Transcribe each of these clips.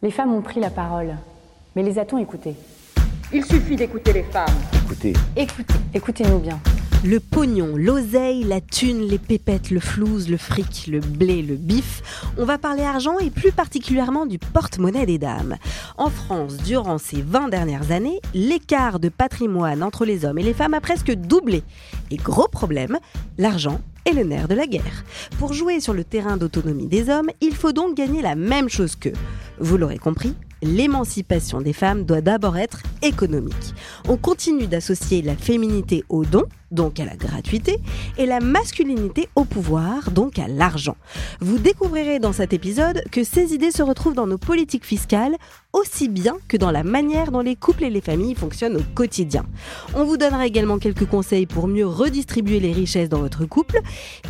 Les femmes ont pris la parole, mais les a-t-on écoutées Il suffit d'écouter les femmes. Écoutez, Écoutez, écoutez-nous bien. Le pognon, l'oseille, la thune, les pépettes, le flouze, le fric, le blé, le bif. On va parler argent et plus particulièrement du porte-monnaie des dames. En France, durant ces 20 dernières années, l'écart de patrimoine entre les hommes et les femmes a presque doublé. Et gros problème, l'argent est le nerf de la guerre. Pour jouer sur le terrain d'autonomie des hommes, il faut donc gagner la même chose qu'eux. Vous l'aurez compris, l'émancipation des femmes doit d'abord être économique. On continue d'associer la féminité au don, donc à la gratuité, et la masculinité au pouvoir, donc à l'argent. Vous découvrirez dans cet épisode que ces idées se retrouvent dans nos politiques fiscales aussi bien que dans la manière dont les couples et les familles fonctionnent au quotidien. On vous donnera également quelques conseils pour mieux redistribuer les richesses dans votre couple,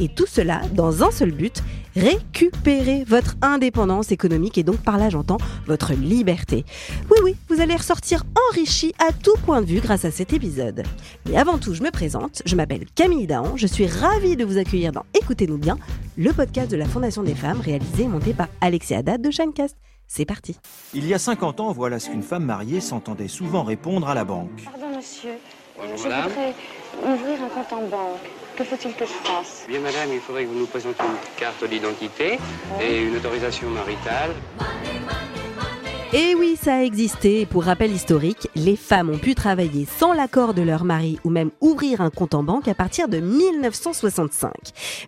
et tout cela dans un seul but, récupérer votre indépendance économique et donc par là j'entends votre liberté. Oui oui, vous allez ressortir enrichi à tout point de vue grâce à cet épisode. Mais avant tout, je me présente, je m'appelle Camille Dahan, je suis ravie de vous accueillir dans Écoutez-nous bien, le podcast de la Fondation des femmes réalisé et monté par Alexia Haddad de Shinecast. C'est parti. il y a 50 ans, voilà ce qu'une femme mariée s'entendait souvent répondre à la banque. Pardon, monsieur. Bonjour, je madame. voudrais ouvrir un compte en banque. Que faut-il que je fasse? Bien, madame, il faudrait que vous nous présentiez une carte d'identité et une autorisation maritale. Et oui, ça a existé. Pour rappel historique, les femmes ont pu travailler sans l'accord de leur mari ou même ouvrir un compte en banque à partir de 1965.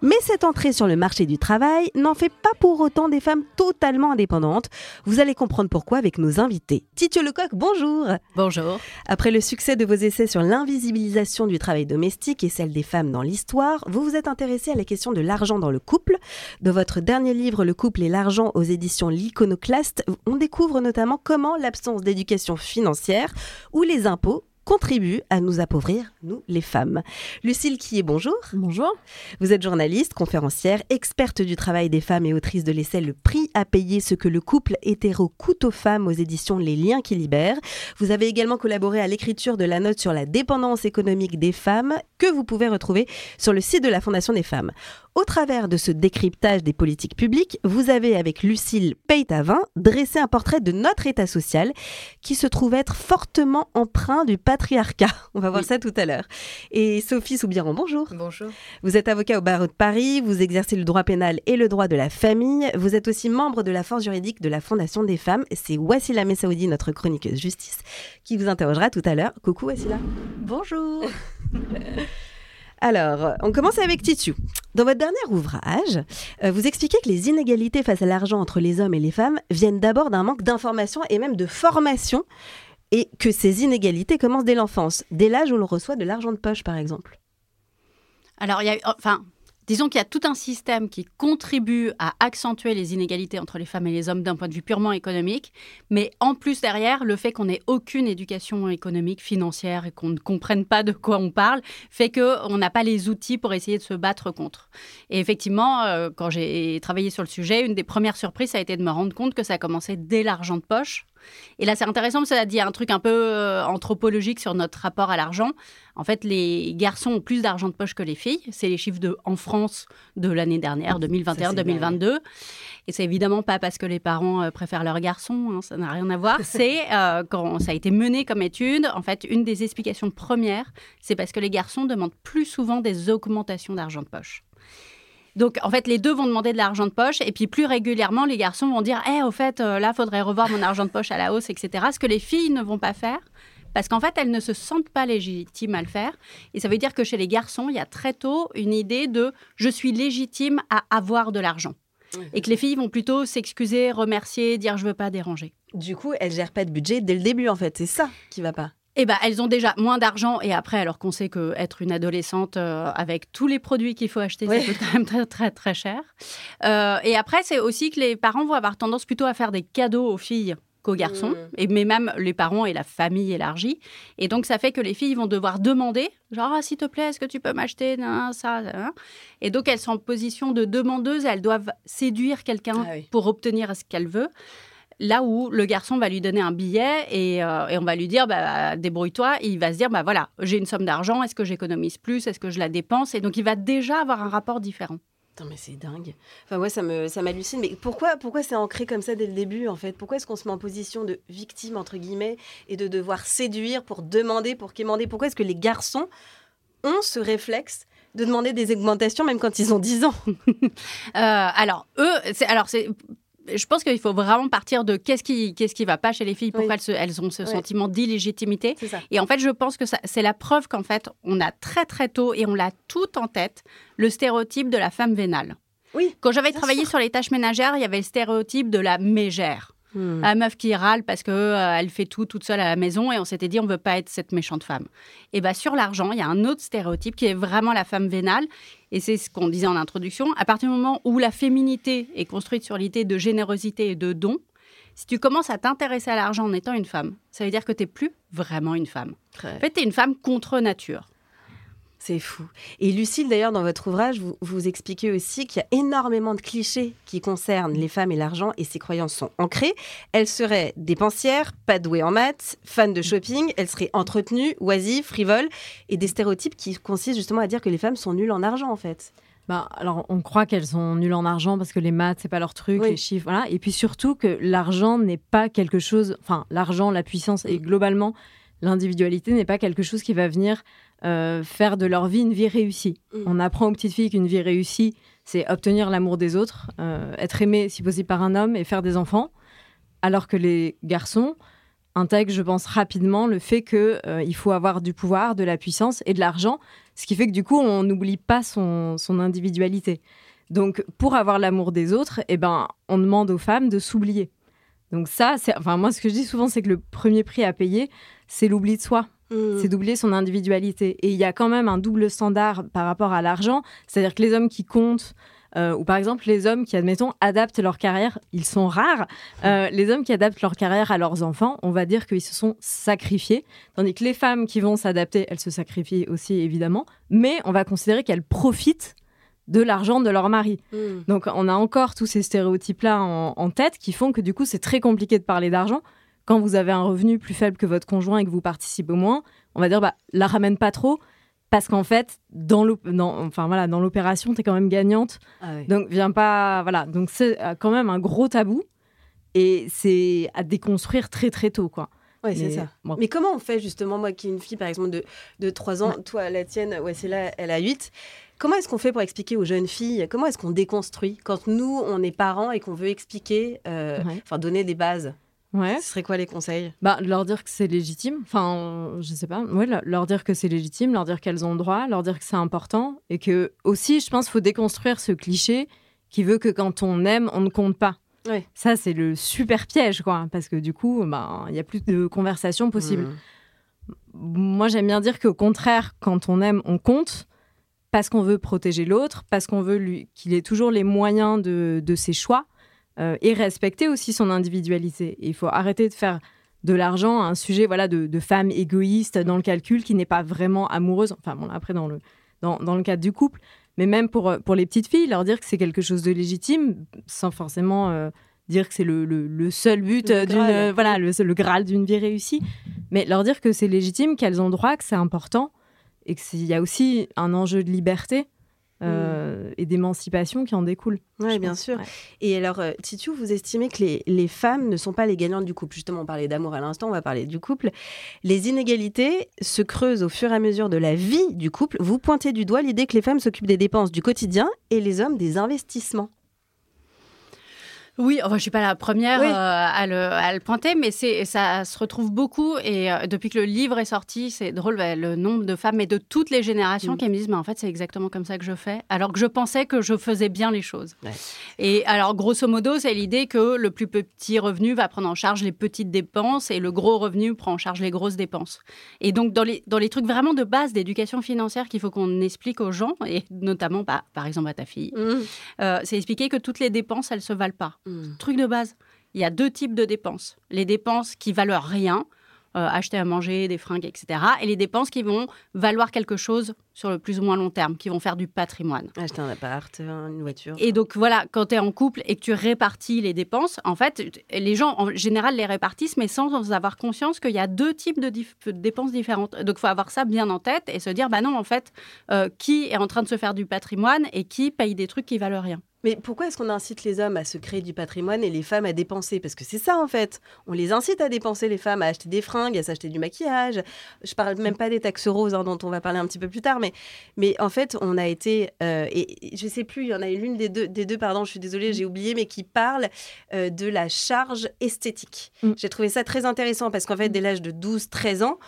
Mais cette entrée sur le marché du travail n'en fait pas pour autant des femmes totalement indépendantes. Vous allez comprendre pourquoi avec nos invités. Titio Lecoq, bonjour Bonjour. Après le succès de vos essais sur l'invisibilisation du travail domestique et celle des femmes dans l'histoire, vous vous êtes intéressé à la question de l'argent dans le couple. De votre dernier livre Le couple et l'argent aux éditions L'Iconoclaste, on découvre notamment comment l'absence d'éducation financière ou les impôts contribuent à nous appauvrir, nous les femmes. Lucille Quillet, bonjour. Bonjour. Vous êtes journaliste, conférencière, experte du travail des femmes et autrice de l'essai Le prix à payer ce que le couple hétéro coûte aux femmes aux éditions Les Liens qui libèrent. Vous avez également collaboré à l'écriture de la note sur la dépendance économique des femmes que vous pouvez retrouver sur le site de la Fondation des femmes. Au travers de ce décryptage des politiques publiques, vous avez avec Lucille Peytavin dressé un portrait de notre État social qui se trouve être fortement empreint du patriarcat. On va voir Oui. ça tout à l'heure. Et Sophie Soubiran, bonjour. Bonjour. Vous êtes avocat au barreau de Paris, vous exercez le droit pénal et le droit de la famille. Vous êtes aussi membre de la force juridique de la Fondation des femmes. C'est Wassila Messaoudi, notre chroniqueuse justice, qui vous interrogera tout à l'heure. Coucou Wassila. Bonjour. Alors, on commence avec Titu. Dans votre dernier ouvrage, euh, vous expliquez que les inégalités face à l'argent entre les hommes et les femmes viennent d'abord d'un manque d'information et même de formation, et que ces inégalités commencent dès l'enfance, dès l'âge où l'on reçoit de l'argent de poche, par exemple. Alors, il y a, enfin, disons qu'il y a tout un système qui contribue à accentuer les inégalités entre les femmes et les hommes d'un point de vue purement économique, mais en plus derrière, le fait qu'on n'ait aucune éducation économique, financière et qu'on ne comprenne pas de quoi on parle, fait qu'on n'a pas les outils pour essayer de se battre contre. Et effectivement, euh, quand j'ai travaillé sur le sujet, une des premières surprises, ça a été de me rendre compte que ça commençait dès l'argent de poche. Et là, c'est intéressant parce que ça dit un truc un peu euh, anthropologique sur notre rapport à l'argent. En fait, les garçons ont plus d'argent de poche que les filles. C'est les chiffres de, en France de l'année dernière, 2021-2022. Et c'est évidemment pas parce que les parents euh, préfèrent leurs garçons, hein, ça n'a rien à voir. C'est euh, quand ça a été mené comme étude, en fait, une des explications premières, c'est parce que les garçons demandent plus souvent des augmentations d'argent de poche. Donc, en fait, les deux vont demander de l'argent de poche, et puis plus régulièrement, les garçons vont dire Eh, au fait, euh, là, faudrait revoir mon argent de poche à la hausse, etc. Ce que les filles ne vont pas faire, parce qu'en fait, elles ne se sentent pas légitimes à le faire. Et ça veut dire que chez les garçons, il y a très tôt une idée de je suis légitime à avoir de l'argent. Et que les filles vont plutôt s'excuser, remercier, dire je veux pas déranger. Du coup, elles gèrent pas de budget dès le début, en fait. C'est ça qui va pas. Eh ben, elles ont déjà moins d'argent et après, alors qu'on sait que être une adolescente euh, avec tous les produits qu'il faut acheter, Oui. ça coûte quand même très très très cher. Euh, et après, c'est aussi que les parents vont avoir tendance plutôt à faire des cadeaux aux filles qu'aux garçons, Mmh. et mais même les parents et la famille élargie. Et donc, ça fait que les filles vont devoir demander, genre, ah, s'il te plaît, est-ce que tu peux m'acheter nan, ça, nan. Et donc, elles sont en position de demandeuse, elles doivent séduire quelqu'un Ah oui. pour obtenir ce qu'elle veut. Là où le garçon va lui donner un billet et, euh, et on va lui dire bah, débrouille-toi. Et il va se dire bah voilà, j'ai une somme d'argent, est-ce que j'économise plus Est-ce que je la dépense? Et donc il va déjà avoir un rapport différent. Putain, mais c'est dingue. Enfin, ouais, ça me, ça m'hallucine. Mais pourquoi, pourquoi c'est ancré comme ça dès le début, en fait? Pourquoi est-ce qu'on se met en position de victime, entre guillemets, et de devoir séduire pour demander, pour quémander? Pourquoi est-ce que les garçons ont ce réflexe de demander des augmentations même quand ils ont 10 ans? Euh, alors, eux, c'est, alors c'est, je pense qu'il faut vraiment partir de qu'est-ce qui, qu'est-ce qui va pas chez les filles, pourquoi Oui. elles, se- elles ont ce sentiment d'illégitimité. Et en fait, je pense que c'est la preuve qu'en fait, on a très très tôt et on l'a tout en tête le stéréotype de la femme vénale. Oui. Quand j'avais travaillé sûr. sur les tâches ménagères, il y avait le stéréotype de la mégère. Hmm. La meuf qui râle parce que euh, elle fait tout toute seule à la maison et on s'était dit on veut pas être cette méchante femme. Et bien sur l'argent, il y a un autre stéréotype qui est vraiment la femme vénale et c'est ce qu'on disait en introduction. À partir du moment où la féminité est construite sur l'idée de générosité et de don, si tu commences à t'intéresser à l'argent en étant une femme, ça veut dire que tu n'es plus vraiment une femme. En fait, tu es une femme contre nature. C'est fou. Et Lucille, d'ailleurs, dans votre ouvrage, vous, vous expliquez aussi qu'il y a énormément de clichés qui concernent les femmes et l'argent, et ces croyances sont ancrées. Elles seraient dépensières, pas douées en maths, fans de shopping, elles seraient entretenues, oisives, frivoles, et des stéréotypes qui consistent justement à dire que les femmes sont nulles en argent, en fait. Ben, alors, on croit qu'elles sont nulles en argent parce que les maths, c'est pas leur truc, Oui. les chiffres, voilà. Et puis surtout que l'argent n'est pas quelque chose. Enfin, l'argent, la puissance et globalement, l'individualité n'est pas quelque chose qui va venir euh, faire de leur vie une vie réussie. Mm. On apprend aux petites filles qu'une vie réussie, c'est obtenir l'amour des autres, euh, être aimé si possible par un homme et faire des enfants. Alors que les garçons intègrent, je pense, rapidement le fait qu'il faut avoir du pouvoir, de la puissance et de l'argent ce qui fait que du coup, on n'oublie pas son, son individualité. Donc, pour avoir l'amour des autres, eh ben, on demande aux femmes de s'oublier. Donc ça, enfin moi, ce que je dis souvent, c'est que le premier prix à payer, c'est l'oubli de soi, c'est d'oublier son individualité. Et il y a quand même un double standard par rapport à l'argent, c'est-à-dire que les hommes qui comptent, euh, ou par exemple les hommes qui, admettons, adaptent leur carrière, ils sont rares. Euh, les hommes qui adaptent leur carrière à leurs enfants, on va dire qu'ils se sont sacrifiés, tandis que les femmes qui vont s'adapter, elles se sacrifient aussi évidemment, mais on va considérer qu'elles profitent de l'argent de leur mari. Mm. Donc on a encore tous ces stéréotypes-là en, en tête qui font que du coup c'est très compliqué de parler d'argent. Quand vous avez un revenu plus faible que votre conjoint et que vous participez au moins, on va dire bah la ramène pas trop parce qu'en fait dans l'op- dans- enfin voilà dans l'opération tu es quand même gagnante Ah donc viens pas voilà donc c'est euh, quand même un gros tabou et c'est à déconstruire très très tôt quoi. Ouais, c'est Mais ça. bon. Mais comment on fait justement, moi qui ai une fille par exemple de, de 3 ans, toi la tienne, ouais, c'est là, elle a 8. Comment est-ce qu'on fait pour expliquer aux jeunes filles Comment est-ce qu'on déconstruit quand nous, on est parents et qu'on veut expliquer, euh, Ouais. enfin donner des bases? Ouais. Ce serait quoi les conseils? Bah, leur dire que c'est légitime. Enfin, je sais pas. Ouais, leur- dire que c'est légitime, leur dire qu'elles ont le droit, leur dire que c'est important. Et que, aussi, je pense qu'il faut déconstruire ce cliché qui veut que quand on aime, on ne compte pas. Ouais. Ça, c'est le super piège, quoi. Parce que du coup, ben, il y a plus de conversation possible. Mm. Moi, j'aime bien dire qu'au contraire, quand on aime, on compte. Parce qu'on veut protéger l'autre, parce qu'on veut qu'il ait toujours les moyens de, de ses choix euh, et respecter aussi son individualité. Et il faut arrêter de faire de l'argent un sujet voilà de, de femme égoïste dans le calcul qui n'est pas vraiment amoureuse. Enfin bon, après dans le, dans, dans le cadre du couple, mais même pour, euh, pour les petites filles, leur dire que c'est quelque chose de légitime sans forcément euh, dire que c'est le, le- le seul but Le d'une Graal. euh, voilà le, le graal d'une vie réussie, mais leur dire que c'est légitime, qu'elles ont droit, que c'est important et qu'il y a aussi un enjeu de liberté euh, et d'émancipation qui en découle. Je bien pense. sûr. Ouais. Et alors, euh, Titu, vous estimez que les, les femmes ne sont pas les gagnantes du couple? Justement, on parlait d'amour à l'instant, on va parler du couple. Les inégalités se creusent au fur et à mesure de la vie du couple. Vous pointez du doigt l'idée que les femmes s'occupent des dépenses du quotidien et les hommes des investissements. Oui, enfin, je suis pas la première Oui. euh, à, le, à le pointer, mais c'est ça se retrouve beaucoup. Et euh, depuis que le livre est sorti, c'est drôle bah, le nombre de femmes et de toutes les générations Mm. qui me disent, mais en fait, c'est exactement comme ça que je fais, alors que je pensais que je faisais bien les choses. Ouais. Et alors, grosso modo, c'est l'idée que le plus petit revenu va prendre en charge les petites dépenses et le gros revenu prend en charge les grosses dépenses. Et donc, dans les, dans les trucs vraiment de base d'éducation financière qu'il faut qu'on explique aux gens, et notamment, bah, par exemple, à ta fille, euh, c'est expliquer que toutes les dépenses, elles se valent pas. Truc de base. Il y a deux types de dépenses. Les dépenses qui valent rien. euh, acheter à manger, des fringues, etc. Et les dépenses qui vont valoir quelque chose sur le plus ou moins long terme, qui vont faire du patrimoine. Acheter un appart, une voiture. Et donc voilà, quand tu es en couple et que tu répartis les dépenses, en fait, les gens en général les répartissent, mais sans avoir conscience qu'il y a deux types de, dépenses différentes. Donc il faut avoir ça bien en tête et se dire, bah non, en fait, euh, qui est en train de se faire du patrimoine et qui paye des trucs qui valent rien. Mais pourquoi est-ce qu'on incite les hommes à se créer du patrimoine et les femmes à dépenser? Parce que c'est ça en fait. On les incite à dépenser, les femmes, à acheter des fringues, à s'acheter du maquillage. Je parle même pas des taxes roses hein, dont on va parler un petit peu plus tard. Mais, mais en fait, on a été. Euh, et, je sais plus, il y en a l'une des deux, des deux, pardon, je suis désolée, j'ai oublié, mais qui parle euh, de la charge esthétique. Mm. J'ai trouvé ça très intéressant parce qu'en fait, dès l'âge de 12-13 ans,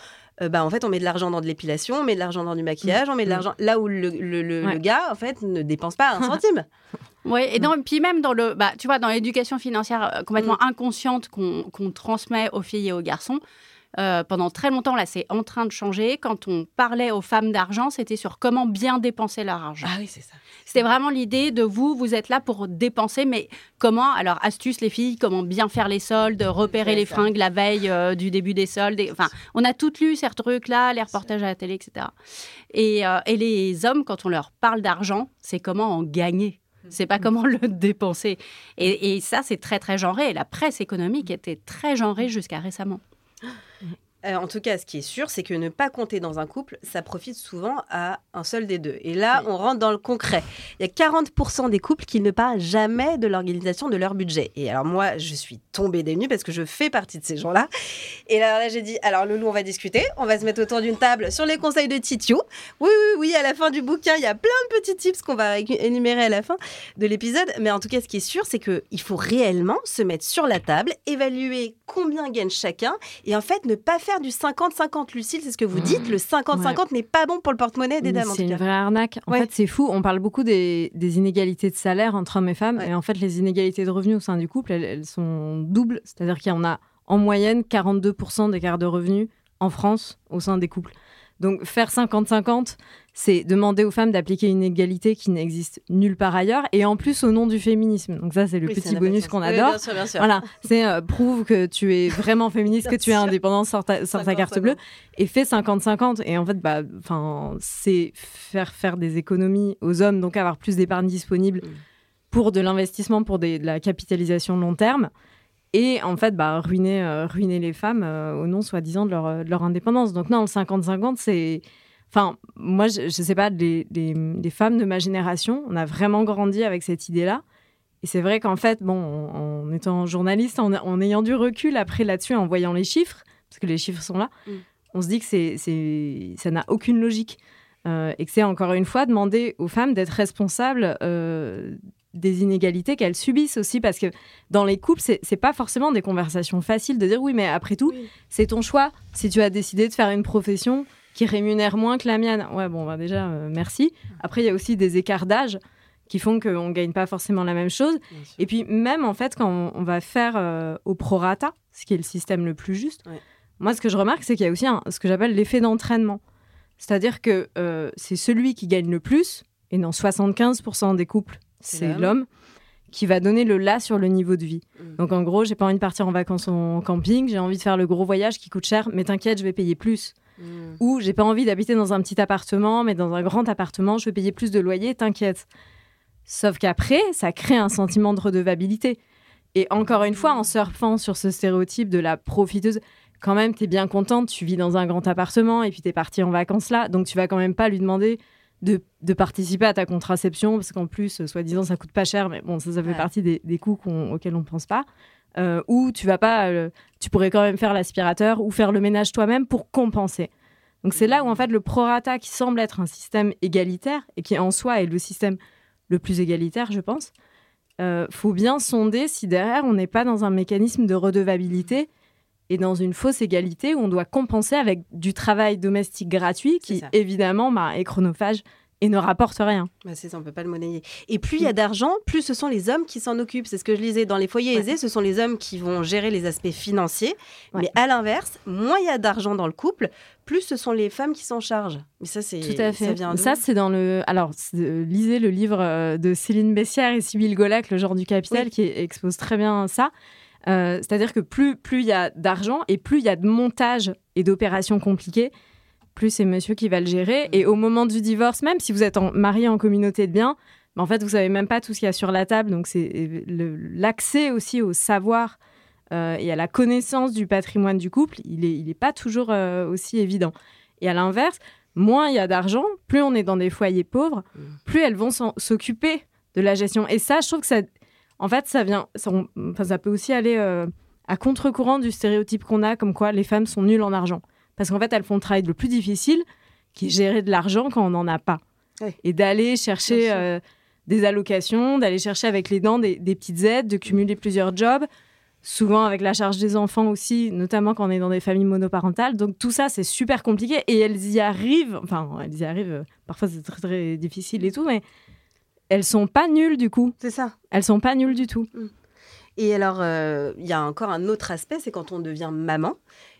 euh, bah, en fait, on met de l'argent dans de l'épilation, on met de l'argent dans du maquillage, on met de mm. l'argent là où le, le, gars, en fait, ne dépense pas un centime. Oui, et puis même dans le, bah, tu vois, dans l'éducation financière euh, complètement mm. inconsciente qu'on transmet aux filles et aux garçons, euh, pendant très longtemps, là, c'est en train de changer. Quand on parlait aux femmes d'argent, c'était sur comment bien dépenser leur argent. Ah oui, c'est ça. C'était vraiment l'idée de vous, vous êtes là pour dépenser, mais comment Alors, astuce, les filles, comment bien faire les soldes, repérer les fringues la veille euh, du début des soldes. Enfin, on a toutes lu ces trucs-là, les reportages à la télé, etc. Et, et les hommes, quand on leur parle d'argent, c'est comment en gagner. C'est pas comment le dépenser. Et, et ça, c'est très, très genré. La presse économique était très genrée jusqu'à récemment. Euh, en tout cas, ce qui est sûr, c'est que ne pas compter dans un couple, ça profite souvent à un seul des deux. Et là, on rentre dans le concret. Il y a 40% des couples qui ne parlent jamais de l'organisation de leur budget. Et alors moi, je suis tombée des nues parce que je fais partie de ces gens-là. Et là, là j'ai dit, alors Loulou, on va discuter. On va se mettre autour d'une table sur les conseils de Titio. Oui, oui, oui, à la fin du bouquin, il y a plein de petits tips qu'on va énumérer à la fin de l'épisode. Mais en tout cas, ce qui est sûr, c'est qu'il faut réellement se mettre sur la table, évaluer combien gagne chacun et en fait ne pas faire du 50-50. Lucille, c'est ce que vous mmh. dites. Le 50-50 n'est pas bon pour le porte-monnaie des dames. C'est une vraie arnaque. En fait, c'est fou. On parle beaucoup des, inégalités de salaire entre hommes et femmes. Et en fait, les inégalités de revenus au sein du couple, elles, sont doubles. C'est-à-dire qu'il y en a en moyenne 42% d'écart de revenus en France au sein des couples. Donc faire 50-50, c'est demander aux femmes d'appliquer une égalité qui n'existe nulle part ailleurs, et en plus au nom du féminisme. Donc ça, c'est le petit bonus qu'on adore. bien sûr, bien sûr. Voilà, c'est euh, prouve que tu es vraiment féministe, que tu es indépendante, ta, ta carte bleue, et fais 50-50. Et en fait, bah, c'est faire faire des économies aux hommes, donc avoir plus d'épargne disponible mm. pour de l'investissement, pour de la capitalisation long terme et en fait bah, ruiner, euh, ruiner les femmes euh, au nom soi-disant de leur, de leur, indépendance. Donc non, le 50-50, c'est... Enfin, moi, je ne sais pas, des les, femmes de ma génération, on a vraiment grandi avec cette idée-là. Et c'est vrai qu'en fait, bon, en, étant journaliste, en, ayant du recul après là-dessus, en voyant les chiffres, parce que les chiffres sont là, mm. on se dit que c'est, c'est, ça n'a aucune logique. Euh, et que c'est encore une fois demander aux femmes d'être responsables des inégalités qu'elles subissent aussi parce que dans les couples c'est pas forcément des conversations faciles de dire oui mais après tout c'est ton choix. Si tu as décidé de faire une profession qui rémunère moins que la mienne ouais bon bah déjà euh, merci. Après il y a aussi des écarts d'âge qui font qu'on ne gagne pas forcément la même chose. Et puis même en fait quand on, va faire euh, au prorata ce qui est le système le plus juste moi ce que je remarque c'est qu'il y a aussi ce que j'appelle l'effet d'entraînement. C'est-à-dire que euh, c'est celui qui gagne le plus et dans 75% des couples c'est l'homme qui va donner le là sur le niveau de vie. Mm. Donc en gros, j'ai pas envie de partir en vacances en camping, j'ai envie de faire le gros voyage qui coûte cher, mais t'inquiète, je vais payer plus. Mm. Ou j'ai pas envie d'habiter dans un petit appartement, mais dans un grand appartement, je vais payer plus de loyer, t'inquiète. Sauf qu'après, ça crée un sentiment de redevabilité. Et encore une fois, en surfant sur ce stéréotype de la profiteuse, quand même, tu es bien contente, tu vis dans un grand appartement et puis tu es partie en vacances là, donc tu vas quand même pas lui demander de, participer à ta contraception, parce qu'en plus, euh, soi-disant, ça coûte pas cher, mais bon, ça, ça fait partie des, coûts auxquels on ne pense pas. Euh, ou tu vas pas, euh, tu pourrais quand même faire l'aspirateur ou faire le ménage toi-même pour compenser. Donc c'est là où en fait le prorata qui semble être un système égalitaire et qui en soi est le système le plus égalitaire, je pense, faut bien sonder si derrière on n'est pas dans un mécanisme de redevabilité et dans une fausse égalité où on doit compenser avec du travail domestique gratuit qui, évidemment, bah, est chronophage et ne rapporte rien. Bah c'est ça, on peut pas le monnayer. Et plus il y a d'argent, plus ce sont les hommes qui s'en occupent. C'est ce que je lisais dans les foyers aisés, ce sont les hommes qui vont gérer les aspects financiers. Mais à l'inverse, moins il y a d'argent dans le couple, plus ce sont les femmes qui s'en chargent. Mais ça, c'est tout à fait. Ça, vient ça c'est dans le. Alors, lisez le livre euh, de Céline Bessière et Sybille Golac, Le genre du capital, qui expose très bien ça. Euh, C'est-à-dire que plus plus il y a d'argent et plus il y a de montage et d'opérations compliquées, plus c'est monsieur qui va le gérer. Et au moment du divorce, même si vous êtes en, marié en communauté de biens, bah, en fait, vous savez même pas tout ce qu'il y a sur la table. Donc, c'est le- l'accès aussi au savoir euh, et à la connaissance du patrimoine du couple, il est, il est pas toujours euh, aussi évident. Et à l'inverse, moins il y a d'argent, plus on est dans des foyers pauvres, plus elles vont s'occuper de la gestion. Et ça, je trouve que ça, en fait, ça vient, ça, on- enfin, ça peut aussi aller euh, à contre-courant du stéréotype qu'on a, comme quoi les femmes sont nulles en argent. Parce qu'en fait, elles font le travail le plus difficile, qui est gérer de l'argent quand on n'en a pas. Oui. Et d'aller chercher euh, des allocations, d'aller chercher avec les dents des, des petites aides, de cumuler plusieurs jobs, souvent avec la charge des enfants aussi, notamment quand on est dans des familles monoparentales. Donc tout ça, c'est super compliqué et elles y arrivent. Enfin, elles y arrivent. euh, Parfois, c'est très, très difficile et tout, mais elles sont pas nulles du coup. C'est ça. Elles sont pas nulles du tout. Et alors, euh, il y a encore un autre aspect, c'est quand on devient maman.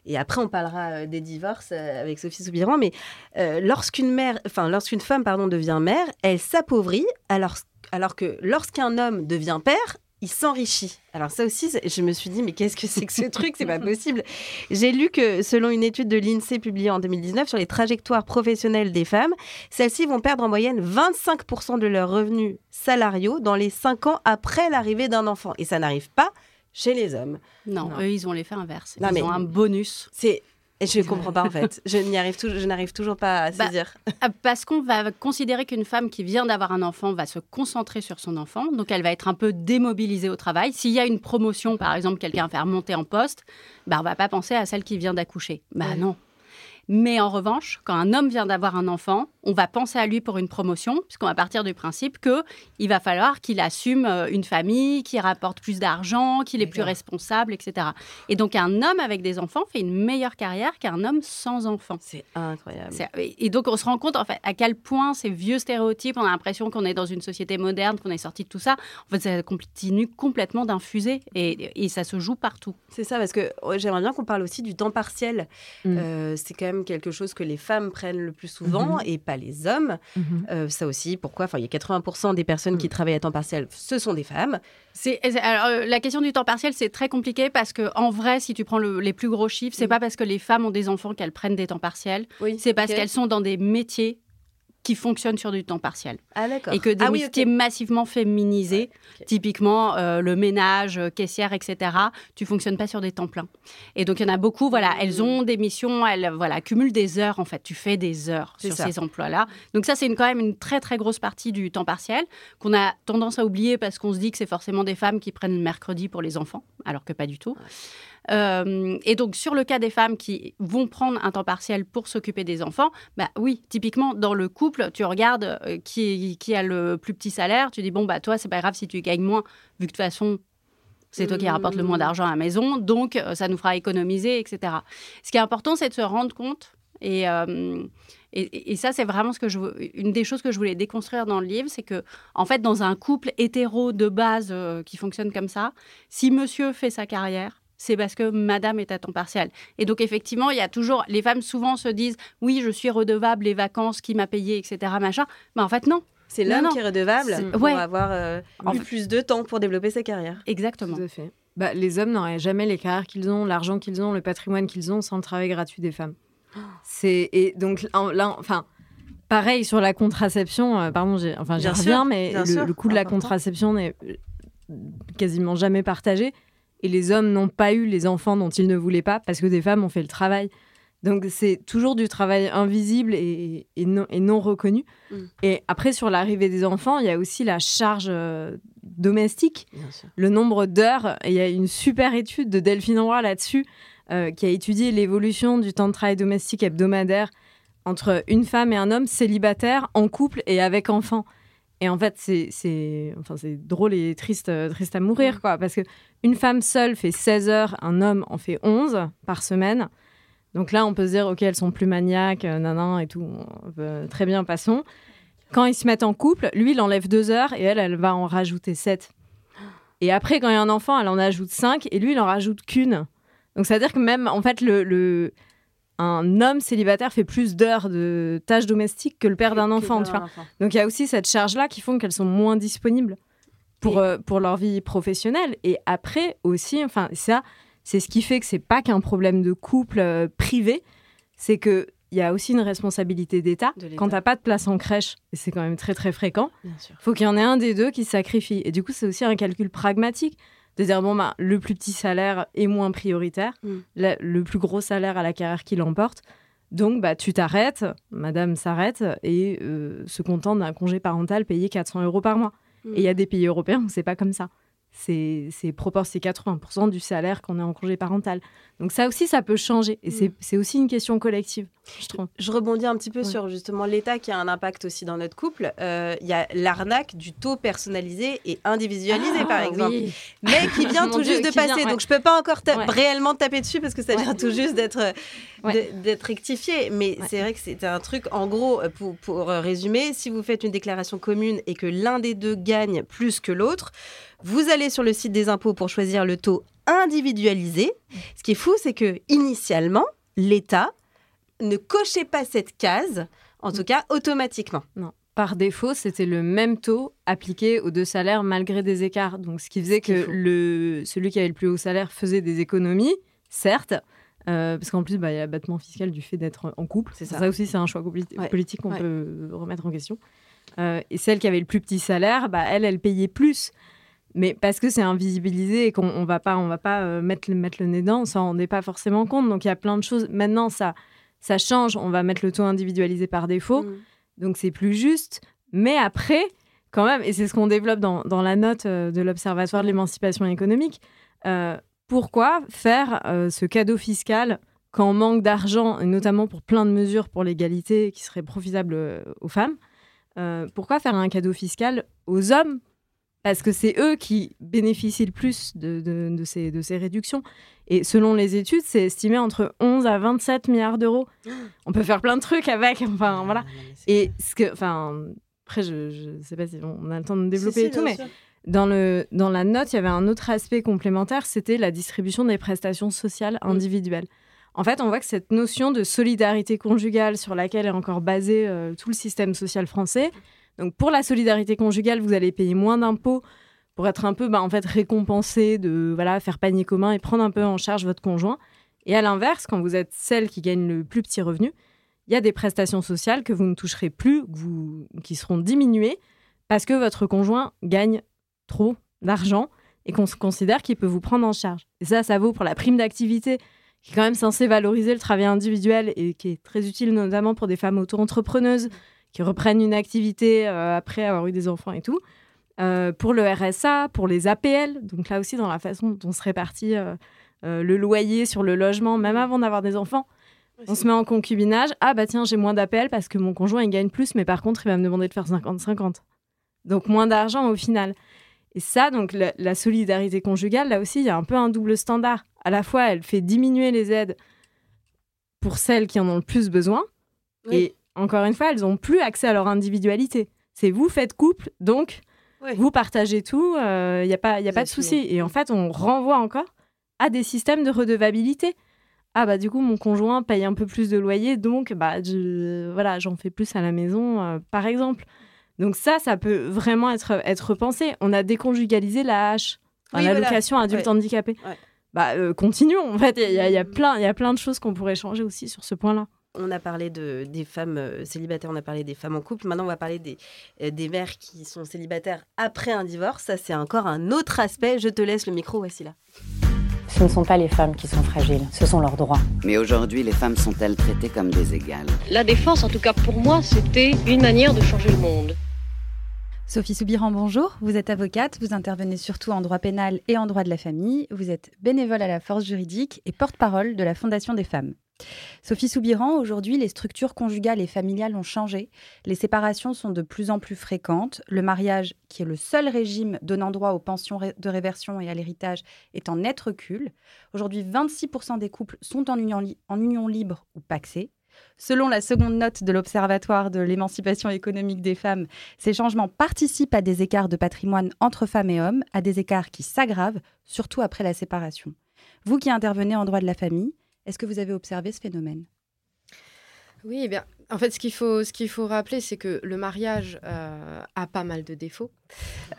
Et après, on parlera euh, des divorces euh, avec Sophie Soubiran. Mais euh, lorsqu'une mère, enfin, lorsqu'une femme, pardon, devient mère, elle s'appauvrit, alors, alors que lorsqu'un homme devient père, il s'enrichit. Alors ça aussi, je me suis dit, mais qu'est-ce que c'est que ce truc? C'est pas possible. J'ai lu que selon une étude de l'INSEE publiée en 2019 sur les trajectoires professionnelles des femmes, celles-ci vont perdre en moyenne 25% de leurs revenus salariaux dans les 5 ans après l'arrivée d'un enfant. Et ça n'arrive pas chez les hommes. Non, Non. eux, ils ont l'effet inverse. Non, ils mais- ont un bonus. C'est et je ne comprends pas en fait. Je n'y arrive je n'arrive toujours pas à Bah, saisir. Ah, Parce qu'on va considérer qu'une femme qui vient d'avoir un enfant va se concentrer sur son enfant, donc elle va être un peu démobilisée au travail. S'il y a une promotion, par exemple, quelqu'un va faire monter en poste, bah, on va pas penser à celle qui vient d'accoucher. Bah Ouais. non. Mais en revanche, quand un homme vient d'avoir un enfant, on va penser à lui pour une promotion, puisqu'on va partir du principe que il va falloir qu'il assume euh, une famille, qu'il rapporte plus d'argent, qu'il est plus responsable, etc. Et donc un homme avec des enfants fait une meilleure carrière qu'un homme sans enfants. C'est incroyable. Et donc, on se rend compte, en fait, à quel point ces vieux stéréotypes, on a l'impression qu'on est dans une société moderne, qu'on est sorti de tout ça. En fait, ça continue complètement d'infuser et, et ça se joue partout. C'est ça, parce que j'aimerais bien qu'on parle aussi du temps partiel. Mm. Euh, c'est quand même quelque chose que les femmes prennent le plus souvent et pas les hommes. Euh, ça aussi, pourquoi? Enfin, il y a 80% des personnes qui travaillent à temps partiel, ce sont des femmes. C'est, euh, la question du temps partiel, c'est très compliqué parce que, en vrai, si tu prends le- les plus gros chiffres, c'est Mm. pas parce que les femmes ont des enfants qu'elles prennent des temps partiels. Oui. C'est parce qu'elles sont dans des métiers qui fonctionnent sur du temps partiel. Ah et que des ah, oui, métiers massivement féminisés, typiquement euh, le ménage, euh, caissière, etc., tu fonctionnes pas sur des temps pleins. Et donc il y en a beaucoup, voilà, Mmh. elles ont des missions, elles voilà, cumulent des heures en fait, tu fais des heures sur ça. ces emplois-là. Donc ça c'est quand même une très très grosse partie du temps partiel qu'on a tendance à oublier parce qu'on se dit que c'est forcément des femmes qui prennent le mercredi pour les enfants, alors que pas du tout. Euh, et donc, sur le cas des femmes qui vont prendre un temps partiel pour s'occuper des enfants, bah oui, typiquement, dans le couple, tu regardes euh, qui, qui a le plus petit salaire, tu dis, bon, bah toi, c'est pas grave si tu gagnes moins, vu que de toute façon, c'est toi qui rapporte le moins d'argent à la maison, donc euh, ça nous fera économiser, etc. Ce qui est important, c'est de se rendre compte, et, euh, et, et ça, c'est vraiment ce que je, une des choses que je voulais déconstruire dans le livre, c'est que, en fait, dans un couple hétéro de base euh, qui fonctionne comme ça, si monsieur fait sa carrière, c'est parce que madame est à temps partiel. Et donc, effectivement, il y a toujours. Les femmes souvent se disent Oui, je suis redevable les vacances, qui m'a payé, etc. Machin. Mais en fait, non. C'est l'homme qui est redevable C'est- pour ouais. avoir euh, En eu fait- plus de temps pour développer sa carrière. Exactement. Tout à fait. Bah, les hommes n'auraient jamais les carrières qu'ils ont, l'argent qu'ils ont, le patrimoine qu'ils ont sans le travail gratuit des femmes. C'est et donc là, enfin, pareil sur la contraception. euh, pardon, j'ai, enfin, j'y reviens, mais le, coût de la contraception n'est euh, quasiment jamais partagé. Et les hommes n'ont pas eu les enfants dont ils ne voulaient pas parce que des femmes ont fait le travail. Donc c'est toujours du travail invisible et, et non, et non reconnu. Mm. Et après, sur l'arrivée des enfants, il y a aussi la charge euh, domestique le nombre d'heures. Il y a une super étude de Delphine Roy là-dessus euh, qui a étudié l'évolution du temps de travail domestique hebdomadaire entre une femme et un homme célibataire, en couple et avec enfant. Et en fait, c'est enfin, drôle et triste, euh, triste à mourir, quoi. Parce que une femme seule fait 16 heures, un homme en fait 11 par semaine. Donc là, on peut se dire, OK, elles sont plus maniaques, euh, nanan et tout. Peut- très bien, passons. Quand ils se mettent en couple, lui, il enlève deux heures et elle, elle va en rajouter 7. Et après, quand il y a un enfant, elle en ajoute 5 et lui, il en rajoute qu'une. Donc, ça veut dire que même, en fait, le, le- un homme célibataire fait plus d'heures de tâches domestiques que le père d'un enfant, tu vois. Donc, il y a aussi cette charge-là qui font qu'elles sont moins disponibles. pour, euh, pour leur vie professionnelle. Et après aussi, enfin, ça, c'est ce qui fait que c'est pas qu'un problème de couple euh, privé, c'est que il y a aussi une responsabilité d'État. Quand t'as pas de place en crèche, et c'est quand même très très fréquent, sûr. faut qu'il y en ait un des deux qui se sacrifie. Et du coup, c'est aussi un calcul pragmatique de dire bon bah le plus petit salaire est moins prioritaire, Mm. la- le plus gros salaire à la carrière qui l'emporte. Donc bah tu t'arrêtes, Madame s'arrête et euh, se contente d'un congé parental payé 400 euros par mois. Mm. Et il y a des pays européens où c'est pas comme ça. C'est c'est proportionné 80% du salaire qu'on est en congé parental. Donc ça aussi, ça peut changer. Et c'est- c'est aussi une question collective, je trouve. Je rebondis un petit peu Ouais. sur justement l'État qui a un impact aussi dans notre couple. Euh, Il y a l'arnaque du taux personnalisé et individualisé, Ah, par exemple. mais qui vient tout Dieu, juste de vient, passer. ouais. Donc je peux pas encore ta- Ouais. réellement taper dessus parce que ça vient tout juste d'être euh, d'être rectifié. Mais c'est vrai que c'est un truc, en gros, euh, pour, pour euh, résumer, si vous faites une déclaration commune et que l'un des deux gagne plus que l'autre, vous allez sur le site des impôts pour choisir le taux individualisé. Ce qui est fou, c'est que initialement, l'État ne cochait pas cette case, en tout cas automatiquement. Non. Par défaut, c'était le même taux appliqué aux deux salaires malgré des écarts. Donc, ce qui faisait que le, celui qui avait le plus haut salaire faisait des économies, certes, euh, parce qu'en plus, bah, il y a l'abattement fiscal du fait d'être en couple. C'est ça. ça. aussi, c'est un choix Ouais. politique qu'on Ouais. peut remettre en question. Euh, et celle qui avait le plus petit salaire, bah, elle, elle payait plus. Mais parce que c'est invisibilisé et qu'on on va pas, on va pas euh, mettre, le- mettre le nez dedans, on s'en rendait pas forcément compte. Donc il y a plein de choses. Maintenant, ça, ça change. On va mettre le taux individualisé par défaut. Mm. Donc c'est plus juste. Mais après, quand même, et c'est ce qu'on développe dans, dans la note euh, de l'Observatoire de l'émancipation économique, euh, pourquoi faire euh, ce cadeau fiscal quand on manque d'argent, et notamment pour plein de mesures pour l'égalité qui seraient profitables aux femmes euh, Pourquoi faire un cadeau fiscal aux hommes parce que c'est eux qui bénéficient le plus de, de- de ces, de ces réductions. Et selon les études, c'est estimé entre 11 à 27 milliards d'euros. On peut faire plein de trucs avec. Enfin, voilà. Et ce que, enfin, après, je ne sais pas si on a le temps de développer et tout, mais dans, le, dans la note, il y avait un autre aspect complémentaire, c'était la distribution des prestations sociales individuelles. En fait, on voit que cette notion de solidarité conjugale sur laquelle est encore basé euh, tout le système social français, donc pour la solidarité conjugale, vous allez payer moins d'impôts pour être un peu bah, en fait récompensé de voilà faire panier commun et prendre un peu en charge votre conjoint. Et à l'inverse, quand vous êtes celle qui gagne le plus petit revenu, il y a des prestations sociales que vous ne toucherez plus, qui seront diminuées parce que votre conjoint gagne trop d'argent et qu'on considère qu'il peut vous prendre en charge. Et ça, ça vaut pour la prime d'activité, qui est quand même censée valoriser le travail individuel et qui est très utile notamment pour des femmes auto-entrepreneuses qui reprennent une activité euh, après avoir eu des enfants et tout. Euh, pour le RSA, pour les APL, donc là aussi dans la façon dont on se répartit euh, le loyer sur le logement, même avant d'avoir des enfants. On se met en concubinage. Ah bah tiens, j'ai moins d'APL parce que mon conjoint il gagne plus, mais par contre il va me demander de faire 50-50. Donc moins d'argent au final. Et ça, donc la, la solidarité conjugale, là aussi, il y a un peu un double standard. À la fois, elle fait diminuer les aides pour celles qui en ont le plus besoin. Oui. Et encore une fois, elles n'ont plus accès à leur individualité. C'est vous faites couple, donc vous partagez tout, il n'y a pas, y a Vous pas de souci. Et en fait, on renvoie encore à des systèmes de redevabilité. Ah bah du coup, mon conjoint paye un peu plus de loyer, donc bah je, voilà, j'en fais plus à la maison, euh, par exemple. Donc ça, ça peut vraiment être, être pensé. On a déconjugalisé la H, enfin, Oui, voilà. l'allocation adulte Ouais. handicapé. Ouais. Bah euh, continuons. En fait, il y, y il y a plein de choses qu'on pourrait changer aussi sur ce point-là. On a parlé de, des femmes euh, célibataires, on a parlé des femmes en couple. Maintenant, on va parler des, euh, des mères qui sont célibataires après un divorce. Ça, c'est encore un autre aspect. Je te laisse le micro, voici là. Ce ne sont pas les femmes qui sont fragiles, ce sont leurs droits. Mais aujourd'hui, les femmes sont-elles traitées comme des égales? La défense, en tout cas pour moi, c'était une manière de changer le monde. Sophie Soubiran, bonjour. Vous êtes avocate, vous intervenez surtout en droit pénal et en droit de la famille. Vous êtes bénévole à la force juridique et porte-parole de la Fondation des femmes. Sophie Soubiran, aujourd'hui, les structures conjugales et familiales ont changé. Les séparations sont de plus en plus fréquentes. Le mariage, qui est le seul régime donnant droit aux pensions de réversion et à l'héritage, est en net recul. Aujourd'hui, 26% des couples sont en union, en union libre ou paxée. Selon la seconde note de l'Observatoire de l'émancipation économique des femmes, ces changements participent à des écarts de patrimoine entre femmes et hommes, à des écarts qui s'aggravent, surtout après la séparation. Vous qui intervenez en droit de la famille, est-ce que vous avez observé ce phénomène? Oui, eh bien, En fait, ce qu'il faut, ce qu'il faut rappeler, c'est que le mariage euh, a pas mal de défauts.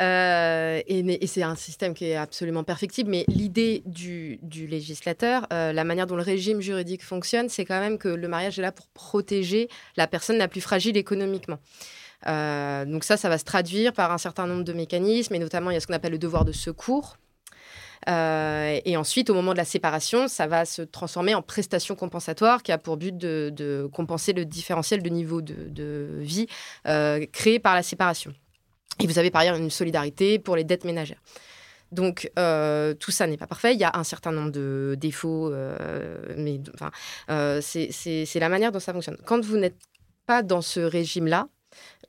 Euh, et, c'est un système qui est absolument perfectible. Mais l'idée du, législateur, euh, la manière dont le régime juridique fonctionne, c'est quand même que le mariage est là pour protéger la personne la plus fragile économiquement. donc ça, ça va se traduire par un certain nombre de mécanismes, et notamment il y a ce qu'on appelle le devoir de secours. Euh, et ensuite, au moment de la séparation, ça va se transformer en prestation compensatoire qui a pour but de, compenser le différentiel de niveau de, vie euh, créé par la séparation. Et vous avez par ailleurs une solidarité pour les dettes ménagères. Donc euh, tout ça n'est pas parfait. Il y a un certain nombre de défauts, mais c'est la manière dont ça fonctionne. Quand vous n'êtes pas dans ce régime-là,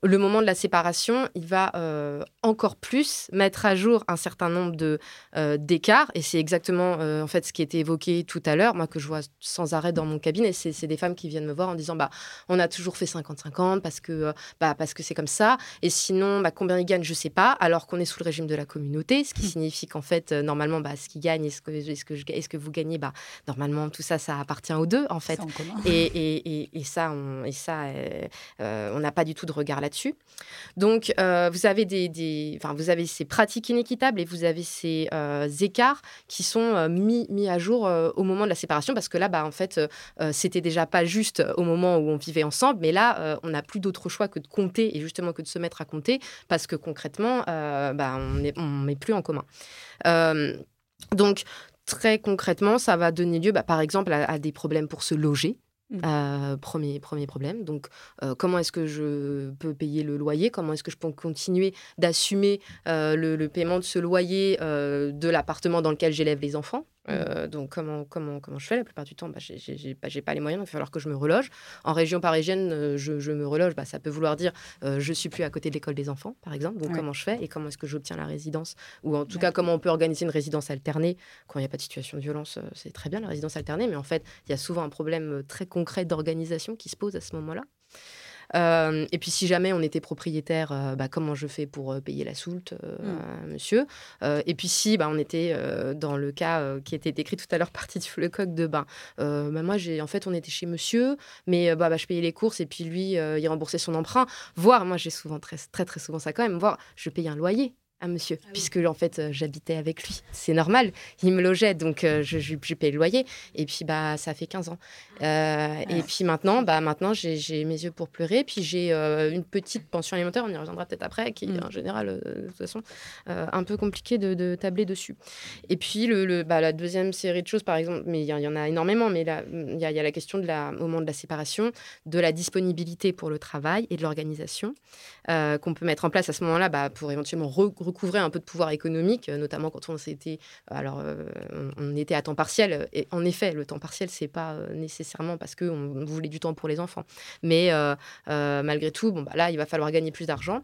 le moment de la séparation, il va euh, encore plus mettre à jour un certain nombre de euh, d'écarts, et c'est exactement euh, en fait ce qui était évoqué tout à l'heure, moi que je vois sans arrêt dans mon cabinet, c'est des femmes qui viennent me voir en disant bah on a toujours fait 50-50 parce que bah parce que c'est comme ça, et sinon bah, combien ils gagnent je sais pas, alors qu'on est sous le régime de la communauté, ce qui mmh. signifie qu'en fait normalement bah ce qu'ils gagnent et ce que est-ce que est-ce que vous gagnez bah normalement tout ça ça appartient aux deux en fait, et, et, et, ça on et ça on n'a pas du tout de regard là-dessus. Donc, euh, vous, avez des, vous avez ces pratiques inéquitables et vous avez ces euh, écarts qui sont euh, mis, mis à jour au moment de la séparation parce que là, bah, en fait, c'était déjà pas juste au moment où on vivait ensemble, mais là, on n'a plus d'autre choix que de compter et justement que de se mettre à compter parce que concrètement, bah, on ne on met plus en commun. donc, très concrètement, ça va donner lieu, bah, par exemple, à, des problèmes pour se loger. Mmh. Euh, premier, premier problème. Donc, euh, comment est-ce que je peux payer le loyer? Comment est-ce que je peux continuer d'assumer euh, le, paiement de ce loyer de l'appartement dans lequel j'élève les enfants? Mmh. donc, comment, comment, comment je fais? La plupart du temps, bah, j'ai pas, pas les moyens, il va falloir que je me reloge. En région parisienne, je, je, me reloge. Bah, ça peut vouloir dire je suis plus à côté de l'école des enfants, par exemple. Donc, comment je fais et comment est-ce que j'obtiens la résidence? Ou en tout cas, comment on peut organiser une résidence alternée? Quand il n'y a pas de situation de violence C'est très bien la résidence alternée, mais en fait, il y a souvent un problème très concret d'organisation qui se pose à ce moment-là. Euh, et puis, si jamais on était propriétaire, euh, bah, comment je fais pour euh, payer la soulte, mmh. monsieur? Et puis, si bah, on était dans le cas qui était décrit tout à l'heure par Titi Lecoq de ben, bah, moi, j'ai en fait, on était chez monsieur, mais bah, bah, je payais les courses et puis lui, il remboursait son emprunt. Voire, moi, j'ai souvent, très, très, très souvent ça quand même, voir, je paye un loyer à monsieur, ah puisque en fait euh, j'habitais avec lui. C'est normal, il me logeait, donc euh, je, je, payais le loyer. Et puis bah ça fait 15 ans. Euh, et puis maintenant, bah maintenant j'ai mes yeux pour pleurer. Puis j'ai une petite pension alimentaire, on y reviendra peut-être après, qui est mm. en général de toute façon un peu compliqué de, tabler dessus. Et puis le, bah, la deuxième série de choses, par exemple, mais il y, en a énormément, mais il y, a la question de la, au moment de la séparation, de la disponibilité pour le travail et de l'organisation qu'on peut mettre en place à ce moment-là bah, pour éventuellement recouvrer un peu de pouvoir économique, euh, notamment quand on s'était, euh, alors euh, on était à temps partiel. Et en effet, le temps partiel, c'est pas nécessairement parce qu'on voulait du temps pour les enfants, mais malgré tout, bon bah là, il va falloir gagner plus d'argent.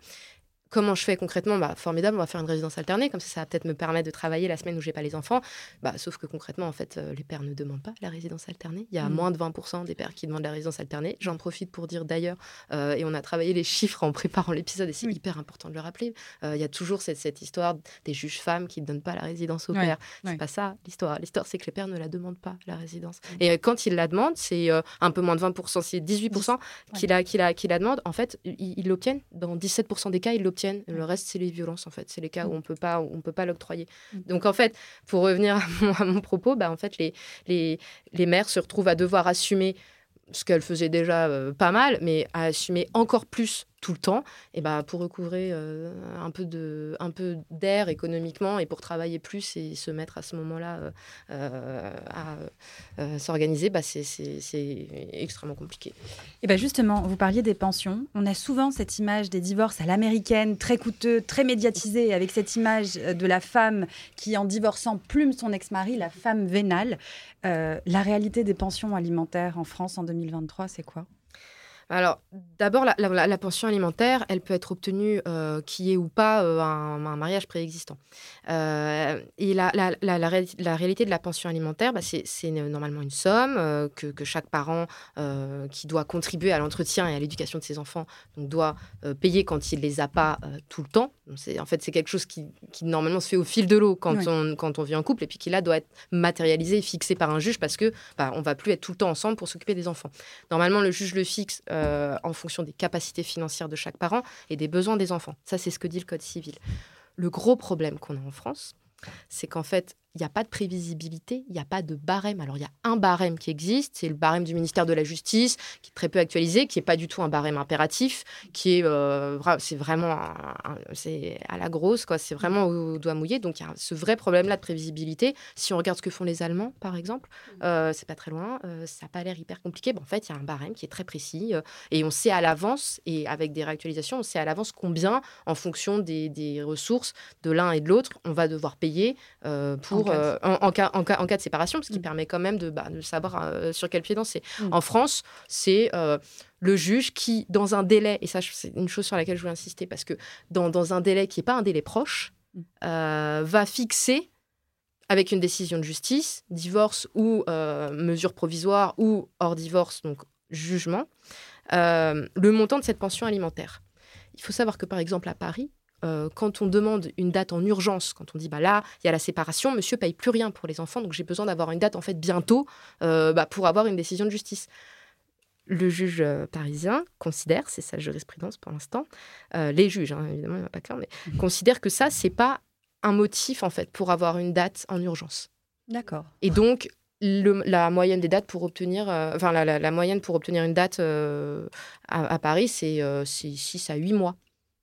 Comment je fais concrètement bah, Formidable, on va faire une résidence alternée, comme ça, ça va peut-être me permettre de travailler la semaine où j'ai pas les enfants. Bah, sauf que concrètement, en fait, euh, les pères ne demandent pas la résidence alternée. Il y a mmh. moins de 20% des pères qui demandent la résidence alternée. J'en profite pour dire d'ailleurs, euh, et on a travaillé les chiffres en préparant l'épisode, et c'est hyper important de le rappeler. Euh, il y a toujours cette, cette, histoire des juges femmes qui ne donnent pas la résidence aux pères. C'est pas ça l'histoire. L'histoire, c'est que les pères ne la demandent pas, la résidence. Et quand ils la demandent, c'est un peu moins de 20%, c'est 18% qui la, qui, la, qui la demandent. En fait, ils l'obtiennent. Dans 17% des cas, ils l'obtiennent. Le reste, c'est les violences, en fait. C'est les cas où mm. on peut pas, on peut pas l'octroyer. Mm. Donc, en fait, pour revenir à mon, propos, bah, en fait, les, les, les mères se retrouvent à devoir assumer ce qu'elles faisaient déjà euh, pas mal, mais à assumer encore plus tout le temps, et bah, pour recouvrer euh, un peu peu d'air économiquement et pour travailler plus et se mettre à ce moment-là euh, euh, à s'organiser, bah, c'est extrêmement compliqué. Et bah justement, vous parliez des pensions. On a souvent cette image des divorces à l'américaine, très coûteux, très médiatisé, avec cette image de la femme qui, en divorçant, plume son ex-mari, la femme vénale. la réalité des pensions alimentaires en France en 2023, c'est quoi? Alors, d'abord, la, pension alimentaire, elle peut être obtenue euh, qui est ou pas euh, un, mariage préexistant. Euh, et la, réalité de la pension alimentaire, bah, c'est normalement une somme que, chaque parent qui doit contribuer à l'entretien et à l'éducation de ses enfants donc doit payer quand il ne les a pas tout le temps. En fait, c'est quelque chose qui, normalement se fait au fil de l'eau quand, on, quand on vit en couple et puis qui là doit être matérialisé et fixé par un juge parce que bah, on va plus être tout le temps ensemble pour s'occuper des enfants. Normalement, le juge le fixe euh, en fonction des capacités financières de chaque parent et des besoins des enfants. Ça, c'est ce que dit le Code civil. Le gros problème qu'on a en France, c'est qu'en fait, il n'y a pas de prévisibilité, il n'y a pas de barème. Alors, il y a un barème qui existe, c'est le barème du ministère de la Justice, qui est très peu actualisé, qui n'est pas du tout un barème impératif, qui est, euh, c'est vraiment, c'est à la grosse, quoi. C'est vraiment au doigt mouillé. Donc, il y a ce vrai problème-là de prévisibilité. Si on regarde ce que font les Allemands, par exemple, euh, c'est pas très loin, euh, ça n'a pas l'air hyper compliqué. en fait, il y a un barème qui est très précis, et on sait à l'avance, et avec des réactualisations, on sait à l'avance combien, en fonction des, des ressources de l'un et de l'autre, on va devoir payer pour euh, en, cas, en, cas, en, cas, de séparation, ce qui mm. permet quand même de, bah, de savoir euh, sur quel pied danser. Mm. En France, c'est euh, le juge qui, dans un délai, et ça c'est une chose sur laquelle je veux insister, parce que dans, dans un délai qui n'est pas un délai proche, mm. va fixer avec une décision de justice, divorce ou mesure provisoire ou hors divorce, donc jugement, le montant de cette pension alimentaire. Il faut savoir que par exemple à Paris, euh, quand on demande une date en urgence, quand on dit bah là, il y a la séparation, monsieur paye plus rien pour les enfants, donc j'ai besoin d'avoir une date en fait bientôt euh, bah, pour avoir une décision de justice. Le juge euh, parisien considère, c'est sa jurisprudence pour l'instant, les juges, hein, évidemment, il n'y a pas qu'un, mais mmh. considère que ça, c'est pas un motif en fait pour avoir une date en urgence. D'accord. Et donc, la moyenne des dates pour obtenir, enfin la, moyenne pour obtenir une date à, à, Paris, c'est 6 à 8 mois.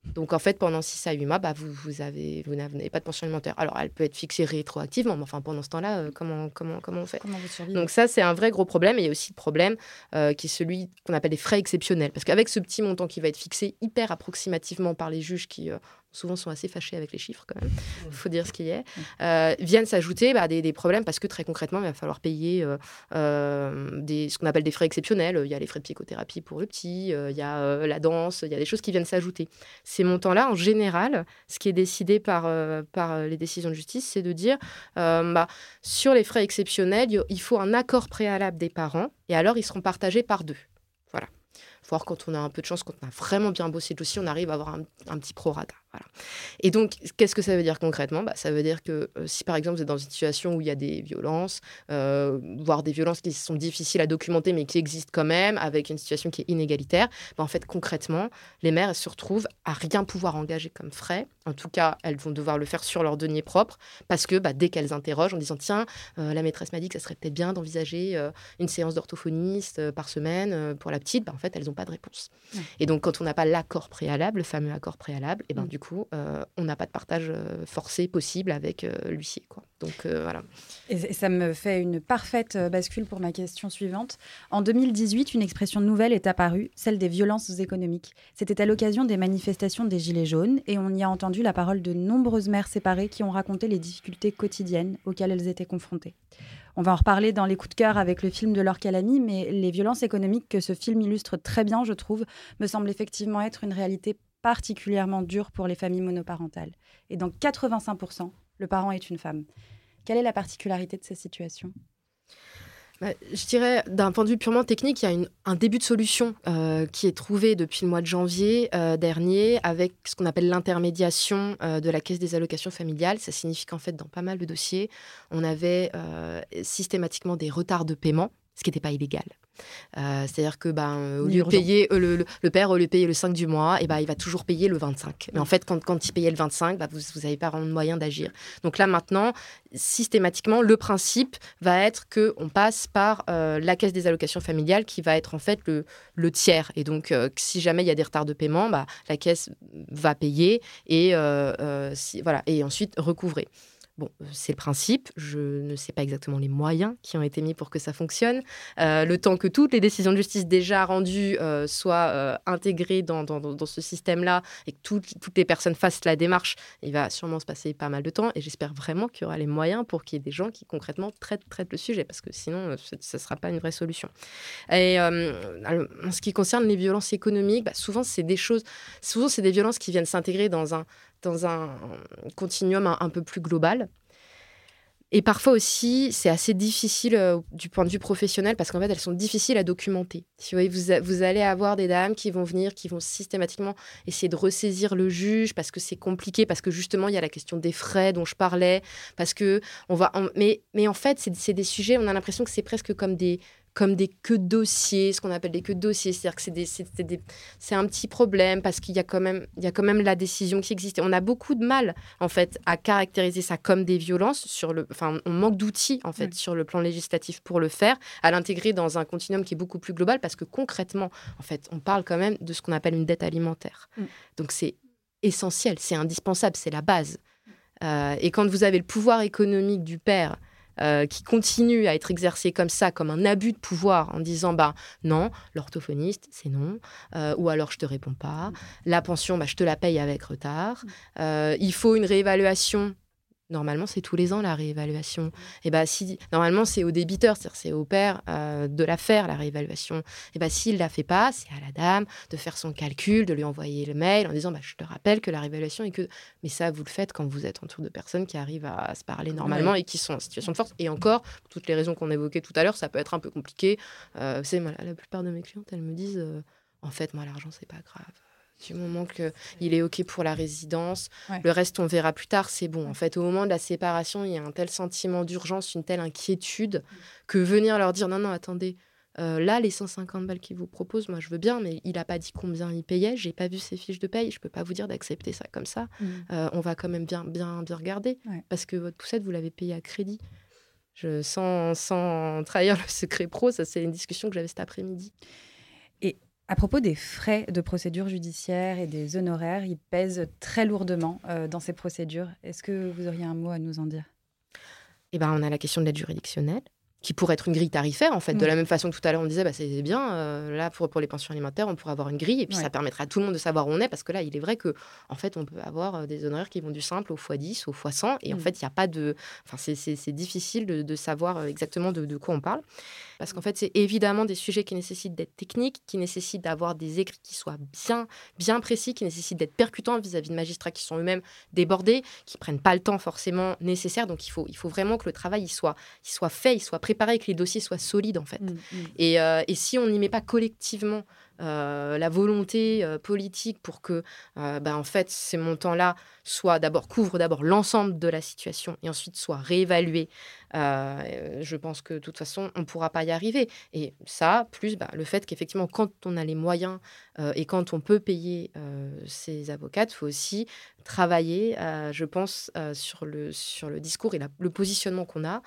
Donc en fait, pendant 6 à 8 mois, bah, vous, vous, avez, vous n'avez pas de pension alimentaire. Alors elle peut être fixée rétroactivement, mais enfin pendant ce temps-là, euh, comment, comment, comment on fait? Donc ça, c'est un vrai gros problème. Et il y a aussi le problème euh, qui est celui qu'on appelle les frais exceptionnels. Parce qu'avec ce petit montant qui va être fixé hyper approximativement par les juges qui, euh, souvent sont assez fâchés avec les chiffres quand même, il faut dire ce qu'il y a, euh, viennent s'ajouter bah, des, problèmes parce que très concrètement, il va falloir payer euh, euh, des, ce qu'on appelle des frais exceptionnels. Il y a les frais de psychothérapie pour le petit, il y a la danse, il y a des choses qui viennent s'ajouter. Ces montants-là, en général, ce qui est décidé par, par les décisions de justice, c'est de dire, bah, sur les frais exceptionnels, il faut un accord préalable des parents et alors ils seront partagés par deux voir quand on a un peu de chance, quand on a vraiment bien bossé le dossier, on arrive à avoir un, un petit prorata. Voilà. Et donc, qu'est-ce que ça veut dire concrètement? Bah, Ça veut dire que euh, si par exemple vous êtes dans une situation où il y a des violences, euh, voire des violences qui sont difficiles à documenter mais qui existent quand même, avec une situation qui est inégalitaire, bah, en fait concrètement, les mères elles se retrouvent à rien pouvoir engager comme frais. En tout cas, elles vont devoir le faire sur leur denier propre parce que bah, dès qu'elles interrogent en disant tiens, euh, la maîtresse m'a dit que ça serait peut-être bien d'envisager une séance d'orthophoniste par semaine pour la petite, bah, en fait elles n'ont pas de réponse. Et donc quand on n'a pas l'accord préalable, le fameux accord préalable, et ben mmh. du coup, euh, on n'a pas de partage euh, forcé possible avec euh, l'huissier. Quoi. Donc voilà. Et ça me fait une parfaite bascule pour ma question suivante. En 2018, une expression nouvelle est apparue, celle des violences économiques. C'était à l'occasion des manifestations des Gilets jaunes et on y a entendu la parole de nombreuses mères séparées qui ont raconté les difficultés quotidiennes auxquelles elles étaient confrontées. On va en reparler dans les coups de cœur avec le film de Laure Calamy, mais les violences économiques que ce film illustre très bien, je trouve, me semblent effectivement être une réalité particulièrement dur pour les familles monoparentales. Et dans 85%, le parent est une femme. Quelle est la particularité de ces situations bah, je dirais, d'un point de vue purement technique, il y a un début de solution euh, qui est trouvé depuis le mois de janvier euh, dernier avec ce qu'on appelle l'intermédiation euh, de la caisse des allocations familiales. Ça signifie qu'en fait, dans pas mal de dossiers, on avait systématiquement des retards de paiement, ce qui n'était pas illégal. Euh, c'est-à-dire que ben, au lieu de payer, euh, le, père, au lieu de payer le 5 du mois, et ben, il va toujours payer le 25. Mais en fait, quand, quand il payait le 25, bah, vous n'avez pas vraiment de moyen d'agir. Donc là, maintenant, systématiquement, le principe va être qu'on passe par euh, la caisse des allocations familiales qui va être en fait le, le tiers. Et donc, si jamais il y a des retards de paiement, bah, la caisse va payer et, si, voilà, et ensuite recouvrer. Bon, euh, c'est le principe. Je ne sais pas exactement les moyens qui ont été mis pour que ça fonctionne. Euh, le temps que toutes les décisions de justice déjà rendues euh, soient intégrées dans, ce système-là et que toutes, les personnes fassent la démarche, il va sûrement se passer pas mal de temps. Et j'espère vraiment qu'il y aura les moyens pour qu'il y ait des gens qui concrètement traitent, le sujet, parce que sinon, ce ne sera pas une vraie solution. Et en ce qui concerne les violences économiques, bah, souvent, c'est des choses, souvent, c'est des violences qui viennent s'intégrer dans un dans un continuum un, peu plus global. Et parfois aussi, c'est assez difficile euh, du point de vue professionnel parce qu'en fait, elles sont difficiles à documenter. Si vous, voyez, vous, allez avoir des dames qui vont venir, qui vont systématiquement essayer de ressaisir le juge parce que c'est compliqué, parce que justement, il y a la question des frais dont je parlais, parce que on va. mais, mais en fait, c'est des sujets, on a l'impression que c'est presque comme des comme des queues de dossiers, ce qu'on appelle des queues de dossiers, c'est-à-dire que c'est un petit problème parce qu'il y a quand même, il y a quand même la décision qui existe. Et on a beaucoup de mal en fait à caractériser ça comme des violences sur le, enfin, on manque d'outils en fait sur le plan législatif pour le faire, à l'intégrer dans un continuum qui est beaucoup plus global parce que concrètement, en fait, on parle quand même de ce qu'on appelle une dette alimentaire. Mm. Donc c'est essentiel, c'est indispensable, c'est la base. Euh, et quand vous avez le pouvoir économique du père euh, qui continue à être exercé comme ça, comme un abus de pouvoir, en disant bah non, l'orthophoniste c'est non, euh, ou alors je te réponds pas, la pension bah, je te la paye avec retard, Euh, il faut une réévaluation. Normalement, c'est tous les ans la réévaluation. Et bah si normalement c'est au débiteur, c'est-à-dire c'est au père euh, de la faire la réévaluation. Et bah s'il la fait pas, c'est à la dame de faire son calcul, de lui envoyer le mail en disant bah je te rappelle que la réévaluation est que. Mais ça vous le faites quand vous êtes entouré de personnes qui arrivent à se parler normalement et qui sont en situation de force. Et encore, pour toutes les raisons qu'on évoquait tout à l'heure, ça peut être un peu compliqué. Euh, c'est la plupart de mes clientes, elles me disent euh, en fait moi l'argent c'est pas grave. Du moment qu'il est OK pour la résidence, Ouais. le reste, on verra plus tard, c'est bon. En fait, au moment de la séparation, il y a un tel sentiment d'urgence, une telle inquiétude, que venir leur dire non, non, attendez, euh, là, les 150 balles qu'il vous propose, moi, je veux bien, mais il n'a pas dit combien il payait, j'ai pas vu ses fiches de paye, je peux pas vous dire d'accepter ça comme ça. Mm. Euh, on va quand même bien, bien, bien regarder, Ouais. parce que votre poussette, vous l'avez payé à crédit. Je, sans, sans trahir le secret pro, ça, c'est une discussion que j'avais cet après-midi. À propos des frais de procédure judiciaire et des honoraires, ils pèsent très lourdement euh, dans ces procédures. Est-ce que vous auriez un mot à nous en dire? Eh ben, on a la question de l'aide juridictionnelle, qui pourrait être une grille tarifaire, en fait. De Mm. la même façon que tout à l'heure, on disait, bah, c'est bien, euh, là, pour, pour les pensions alimentaires, on pourrait avoir une grille, et puis Ouais. ça permettra à tout le monde de savoir où on est, parce que là, il est vrai que en fait, on peut avoir euh, des honoraires qui vont du simple au x10, au x100, et en Mm. fait, il n'y a pas de... Enfin, c'est- difficile de, de savoir euh, exactement de, de quoi on parle, parce qu'en fait, c'est évidemment des sujets qui nécessitent d'être techniques, qui nécessitent d'avoir des écrits qui soient bien, bien précis, qui nécessitent d'être percutants vis-à-vis de magistrats qui sont eux-mêmes débordés, qui prennent pas le temps forcément nécessaire. Donc il faut, il faut vraiment que le travail il soit, il soit fait, il soit préparé, que les dossiers soient solides en fait. Mm, Et, euh, et si on n'y met pas collectivement euh, la volonté euh, politique pour que bah, en fait ces montants-là soient d'abord couvrent d'abord l'ensemble de la situation et ensuite soient réévalués, je pense que de toute façon on ne pourra pas y arriver. Et ça, plus bah, le fait qu'effectivement quand on a les moyens euh, et quand on peut payer euh, ses avocates, il faut aussi travailler, euh, je pense, sur, le, sur le discours et le positionnement qu'on a,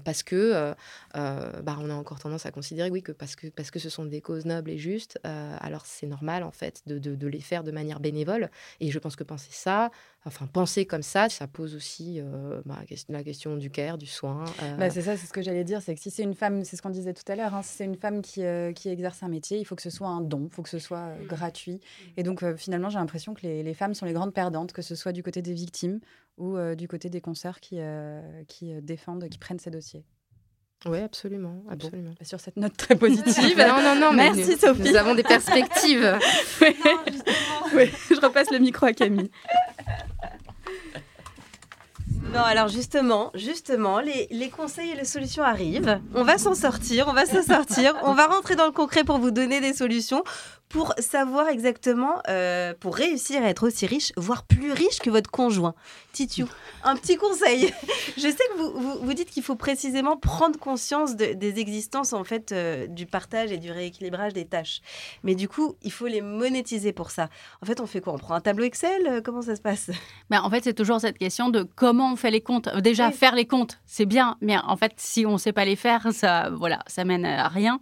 parce que bah, on a encore tendance à considérer, oui, que parce que, parce que ce sont des causes nobles et justes, alors c'est normal, en fait, de- de les faire de manière bénévole. Et je pense que penser ça, enfin, penser comme ça, ça pose aussi euh, bah, la ques- la question du care, du soin. euh, Bah, c'est ça, c'est ce que j'allais dire, c'est que si c'est une femme, c'est ce qu'on disait tout à l'heure, hein, si c'est une femme qui, euh, qui exerce un métier, il faut que ce soit un don, il faut que ce soit gratuit. Et donc finalement, j'ai l'impression que les, femmes sont les grandes perdantes, que ce soit du côté des victimes ou du côté des consoeurs qui, qui défendent, qui prennent ces dossiers. Oui, absolument, absolument. Sur cette note très positive. non, non, non, mais Merci nous- Sophie. Nous avons des perspectives. Oui, je repasse le micro à Camille. Non, alors justement, justement, les, les conseils et les solutions arrivent. On va s'en sortir, on va s'en sortir. On va rentrer dans le concret pour vous donner des solutions pour savoir exactement, euh, pour réussir à être aussi riche, voire plus riche que votre conjoint. Titiou, un petit conseil. Je sais que vous, vous, vous dites qu'il faut précisément prendre conscience de- des existences en fait euh, du partage et du rééquilibrage des tâches. Mais du coup, il faut les monétiser pour ça. En fait, on fait quoi? On prend un tableau Excel? Euh, Comment ça se passe? Ben, en fait, c'est toujours cette question de comment on fait les comptes. Déjà, Oui. faire les comptes, c'est bien, mais en fait, si on ne sait pas les faire, ça, voilà, ça mène à rien.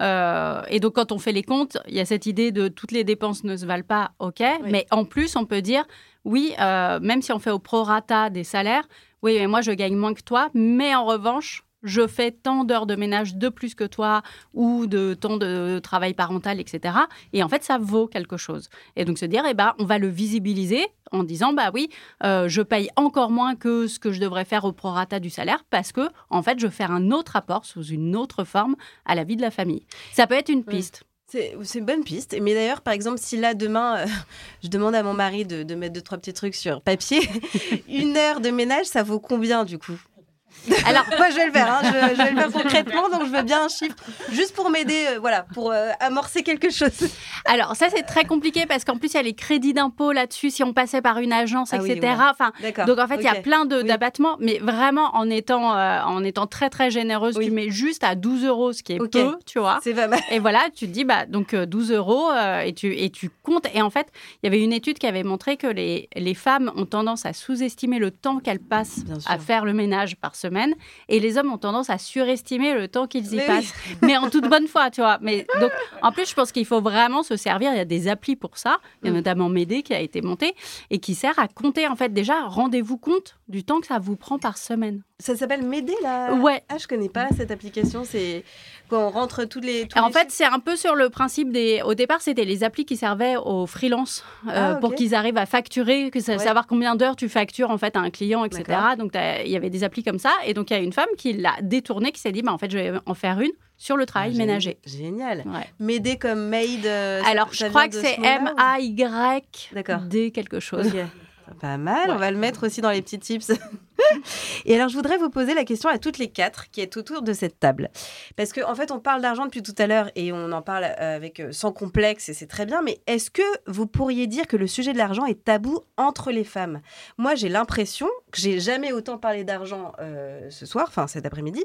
Euh, et donc, quand on fait les comptes, il y a cette idée de toutes les dépenses ne se valent pas, ok, mais en plus, on peut dire, oui, euh, même si on fait au prorata des salaires, oui, mais moi, je gagne moins que toi, mais en revanche, je fais tant d'heures de ménage de plus que toi ou de temps de travail parental, etc. Et en fait, ça vaut quelque chose. Et donc se dire, eh ben, on va le visibiliser en disant, bah oui, euh, je paye encore moins que ce que je devrais faire au prorata du salaire parce que, en fait, je fais un autre apport sous une autre forme à la vie de la famille. Ça peut être une piste. C'est une bonne piste. Mais d'ailleurs, par exemple, si là, demain, euh, je demande à mon mari de, de mettre deux, trois petits trucs sur papier, une heure de ménage, ça vaut combien du coup? Alors, moi, je vais le faire. hein, je, je vais le faire concrètement, donc je veux bien un chiffre, juste pour m'aider, euh, voilà, pour euh, amorcer quelque chose. Alors ça c'est très compliqué parce qu'en plus il y a les crédits d'impôt là-dessus si on passait par une agence, Ah oui, etc. ouais. Enfin, donc en fait il y a plein Oui. d'abattements, mais vraiment en étant euh, en étant très très généreuse, tu mets juste à 12 euros, ce qui est Ok. peu, tu vois. C'est pas mal. Et voilà, tu te dis bah donc euh, 12 euros et tu et tu comptes. Et en fait il y avait une étude qui avait montré que les les femmes ont tendance à sous-estimer le temps qu'elles passent à faire le ménage par semaine, et les hommes ont tendance à surestimer le temps qu'ils y Mais oui. passent. Mais en toute bonne foi, tu vois. Mais donc, en plus, je pense qu'il faut vraiment se servir. Il y a des applis pour ça. Il y a Mm. notamment Médé qui a été monté et qui sert à compter. En fait, déjà, rendez-vous compte du temps que ça vous prend par semaine. Ça s'appelle Médé, là? Ouais. Ah, je connais pas cette application. C'est quand on rentre tous les. tous en les fait, c'est un peu sur le principe des. Au départ, c'était les applis qui servaient aux freelances euh, Ah, pour qu'ils arrivent à facturer, que ça- Ouais. savoir combien d'heures tu factures en fait à un client, etc. Donc il y avait des applis comme ça. Et donc il y a une femme qui l'a détourné, qui s'est dit, bah, en fait, je vais en faire une sur le travail Ah, ménager. Génial. Ouais. Médé comme maid. euh, Alors, je crois que c'est ce mot-là, ou- M-A-Y D'accord. D quelque chose. Pas mal, on va le mettre aussi dans les petits tips. Et alors, je voudrais vous poser la question à toutes les quatre qui êtes autour de cette table. Parce qu'en en fait, on parle d'argent depuis tout à l'heure et on en parle euh, avec euh, sans complexe et c'est très bien. Mais est-ce que vous pourriez dire que le sujet de l'argent est tabou entre les femmes? Moi, j'ai l'impression que j'ai jamais autant parlé d'argent euh, ce soir, enfin cet après-midi.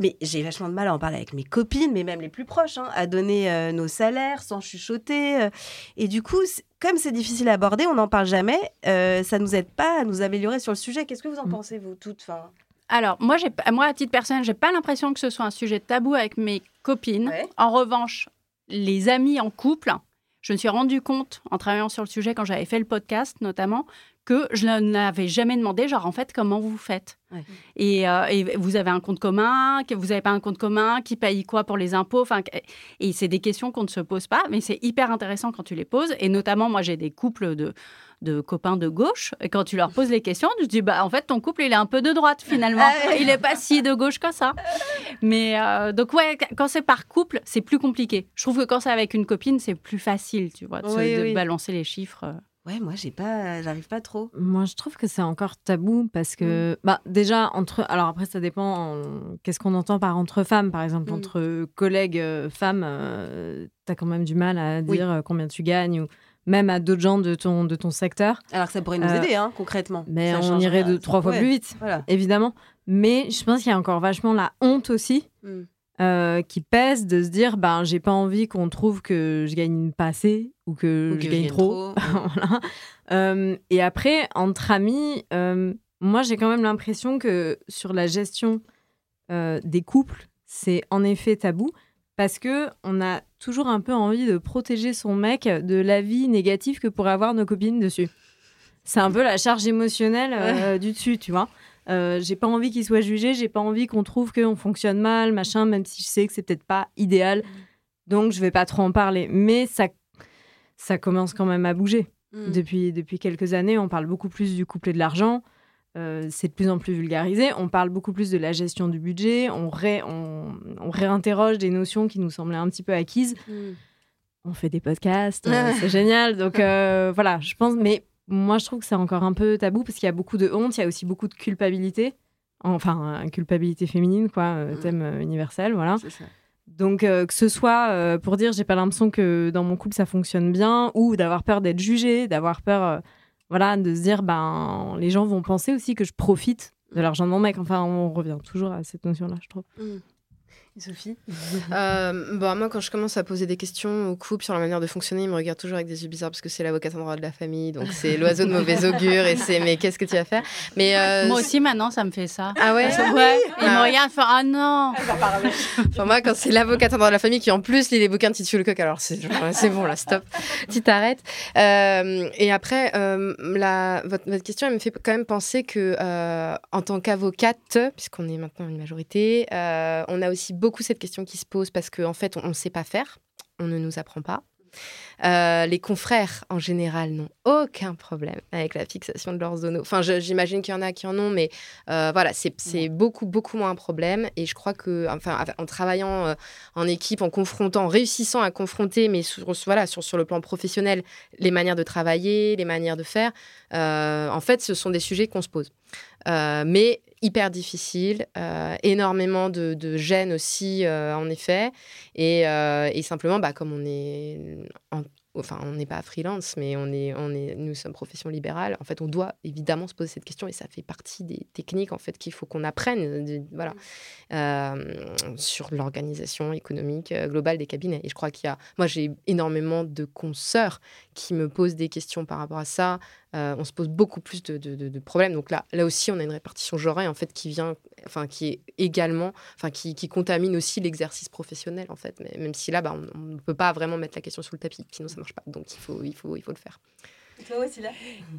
Mais j'ai vachement de mal à en parler avec mes copines, mais même les plus proches, hein, à donner euh, nos salaires sans chuchoter. euh. et du coup, comme c'est difficile à aborder, on n'en parle jamais. euh, ça nous aide pas à nous améliorer sur le sujet. Qu'est-ce que vous en pensez, vous toutes Alors, moi, moi, à titre personnel, j'ai pas l'impression que ce soit un sujet tabou avec mes copines. En revanche, les amis en couple, je me suis rendu compte, en travaillant sur le sujet, quand j'avais fait le podcast notamment, que je n'avais jamais demandé, genre, en fait, comment vous faites Ouais. et, euh, et vous avez un compte commun, que vous n'avez pas un compte commun, qui paye quoi pour les impôts enfin, Et c'est des questions qu'on ne se pose pas, mais c'est hyper intéressant quand tu les poses. Et notamment, moi, j'ai des couples de, de copains de gauche. Et quand tu leur poses les questions, tu te dis, bah, en fait, ton couple, il est un peu de droite, finalement. Ah. Il n'est pas si de gauche que ça. Mais euh, donc, ouais, quand c'est par couple, c'est plus compliqué. Je trouve que quand c'est avec une copine, c'est plus facile, tu vois, de, se- Oui, de oui. balancer les chiffres. Ouais, moi, j'ai pas, j'arrive pas trop. Moi, je trouve que c'est encore tabou parce que, bah, déjà, entre. Alors après, ça dépend. Qu'est-ce qu'on entend par entre femmes, par exemple, Mm. entre collègues euh, femmes, euh, t'as quand même du mal à dire euh, combien tu gagnes ou même à d'autres gens de ton, de ton secteur. Alors que ça pourrait nous Euh, aider, hein, concrètement. Mais Ça on irait de trois fois ouais, plus vite, Voilà. évidemment. Mais je pense qu'il y a encore vachement la honte aussi. Mm. euh, qui pèse de se dire ben j'ai pas envie qu'on trouve que je gagne pas assez ou que, Ou que je je gagne trop, trop, Voilà. Euh, et après entre amis euh, moi j'ai quand même l'impression que sur la gestion euh, des couples c'est en effet tabou parce que on a toujours un peu envie de protéger son mec de l'avis négatif que pourraient avoir nos copines dessus c'est un peu la charge émotionnelle du dessus tu vois euh, j'ai pas envie qu'il soit jugé, j'ai pas envie qu'on trouve qu'on fonctionne mal, machin, même si je sais que c'est peut-être pas idéal. Donc je vais pas trop en parler. Mais ça, ça commence quand même à bouger. Mm. Depuis, depuis quelques années, on parle beaucoup plus du couple et de l'argent. Euh, c'est de plus en plus vulgarisé. On parle beaucoup plus de la gestion du budget. On, ré- on, on réinterroge des notions qui nous semblaient un petit peu acquises. Mm. On fait des podcasts, euh, c'est génial. Donc euh, voilà, je pense. Mais moi, je trouve que c'est encore un peu tabou parce qu'il y a beaucoup de honte, il y a aussi beaucoup de culpabilité. Enfin, culpabilité féminine, quoi, euh, thème universel, voilà. C'est ça. Donc, euh, que ce soit euh, pour dire j'ai pas l'impression que dans mon couple ça fonctionne bien, ou d'avoir peur d'être jugé, d'avoir peur, euh, voilà, de se dire ben les gens vont penser aussi que je profite de l'argent de mon mec. Enfin, on revient toujours à cette notion-là, je trouve. Mm. Sophie? Euh, bah, moi, quand je commence à poser des questions au couple sur la manière de fonctionner, ils me regardent toujours avec des yeux bizarres parce que c'est l'avocate en droit de la famille, donc c'est l'oiseau de mauvais augure et c'est mais qu'est-ce que tu vas faire? Mais euh, Moi aussi, maintenant, ça me fait ça. Ah ouais? Ouais. Ils me Ah. regardent, ils font Ah non Enfin, moi, quand c'est l'avocate en droit de la famille qui en plus lit les bouquins de Titi Lecoq, alors c'est genre, c'est bon là, stop, tu t'arrêtes. Euh, et après, euh, la, votre, votre question, elle me fait quand même penser que euh, en tant qu'avocate, puisqu'on est maintenant une majorité, euh, on a aussi beaucoup cette question qui se pose parce qu'en en fait, on ne sait pas faire, on ne nous apprend pas. Euh, les confrères, en général, n'ont aucun problème avec la fixation de leurs zonos. Enfin, j'imagine qu'il y en a qui en ont, mais euh, voilà, c'est beaucoup, beaucoup moins un problème. Et je crois que, enfin, en travaillant euh, en équipe, en confrontant, en réussissant à confronter, mais sur, voilà, sur, sur le plan professionnel, les manières de travailler, les manières de faire, en fait, ce sont des sujets qu'on se pose. Mais hyper difficile, énormément de, de aussi, en effet. Et, et simplement, bah, comme on est en enfin, on n'est pas freelance, mais on est, on est, nous sommes profession libérale. En fait, on doit évidemment se poser cette question et ça fait partie des techniques en fait qu'il faut qu'on apprenne, voilà, euh, sur l'organisation économique euh, globale des cabinets. Et je crois qu'il y a, moi, j'ai énormément de consoeurs qui me posent des questions par rapport à ça. Euh, on se pose beaucoup plus de, problèmes. Donc là, là aussi, on a une répartition genrée en fait qui vient, enfin qui est également, enfin qui, contamine aussi l'exercice professionnel en fait. Mais même si là, bah, on ne peut pas vraiment mettre la question sur le tapis, sinon ça marche pas. Donc il faut, il faut, il faut le faire. Toi aussi là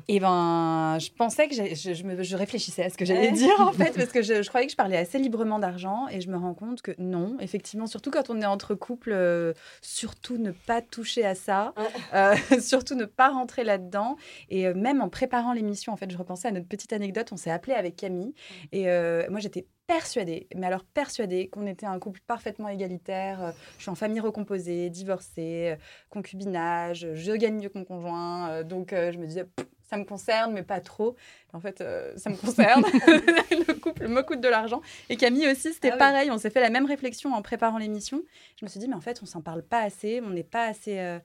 Eh ben, je pensais que je, je, je, réfléchissais à ce que j'allais dire en fait, parce que je, croyais que je parlais assez librement d'argent et je me rends compte que non, effectivement, surtout quand on est entre couples, euh, surtout ne pas toucher à ça, euh, surtout ne pas rentrer là-dedans. Et euh, même en préparant l'émission, en fait, je repensais à notre petite anecdote. On s'est appelé avec Camille et moi j'étais persuadée, mais alors persuadée qu'on était un couple parfaitement égalitaire. Euh, je suis en famille recomposée, divorcée, euh, concubinage, je gagne mieux que mon conjoint. Euh, donc je me disais, ça me concerne, mais pas trop. En fait, ça me concerne. le couple me coûte de l'argent. Et Camille aussi, c'était ah pareil. On s'est fait la même réflexion en préparant l'émission. Je me suis dit, mais en fait, on s'en parle pas assez. On n'est pas assez,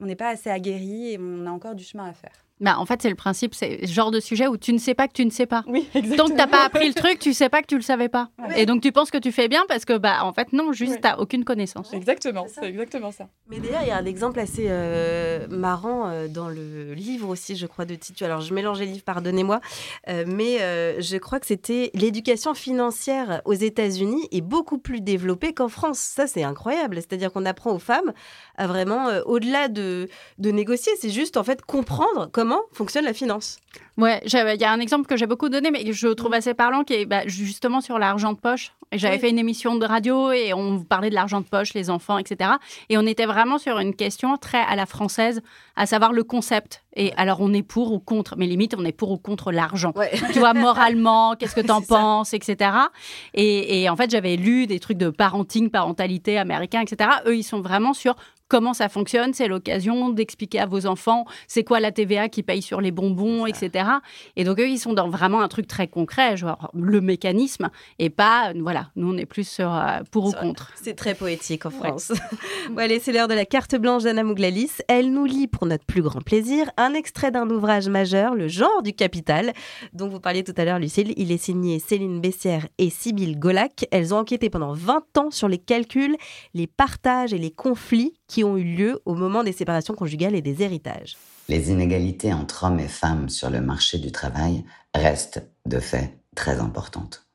on n'est pas assez aguerri et on a encore du chemin à faire. Bah, en fait, c'est le principe, c'est ce genre de sujet où tu ne sais pas que tu ne sais pas. Oui, exactement. Tant que tu n'as pas appris le truc, tu sais pas que tu le savais pas. Et donc, tu penses que tu fais bien parce que, bah, en fait, non, juste, tu n'as aucune connaissance. Exactement, c'est exactement ça. Mais d'ailleurs, il y a un exemple assez euh, marrant euh, dans le livre aussi, je crois, de Titu. Alors, je mélange les livres, pardonnez-moi. Euh, mais je crois que c'était l'éducation financière aux États-Unis est beaucoup plus développée qu'en France. Ça, c'est incroyable. C'est-à-dire qu'on apprend aux femmes à vraiment, au-delà de, de négocier, c'est juste, en fait, comprendre comment comment fonctionne la finance. Ouais, il y a un exemple que j'ai beaucoup donné, mais je trouve assez parlant, qui est bah, justement sur l'argent de poche. J'avais fait une émission de radio et on parlait de l'argent de poche, les enfants, etc. Et on était vraiment sur une question très à la française, à savoir le concept. Et alors, on est pour ou contre, mais limite, on est pour ou contre l'argent. Tu vois, moralement, qu'est-ce que tu en penses, etc. Et, et en fait, j'avais lu des trucs de parenting, parentalité américain, etc. Eux, ils sont vraiment sur comment ça fonctionne. C'est l'occasion d'expliquer à vos enfants c'est quoi la TVA qui paye sur les bonbons, etc. Et donc, eux, ils sont dans vraiment un truc très concret, genre le mécanisme, et pas, voilà, nous, on est plus sur euh, pour ou contre. C'est très poétique en France. bon, allez, c'est l'heure de la carte blanche d'Anna Mouglalis. Elle nous lit, pour notre plus grand plaisir, un extrait d'un ouvrage majeur, Le genre du capital, dont vous parliez tout à l'heure, Lucille. Il est signé Céline Bessière et Sybille Golac. Elles ont enquêté pendant 20 ans sur les calculs, les partages et les conflits qui ont eu lieu au moment des séparations conjugales et des héritages. Les inégalités entre hommes et femmes sur le marché du travail restent, de fait, très importantes.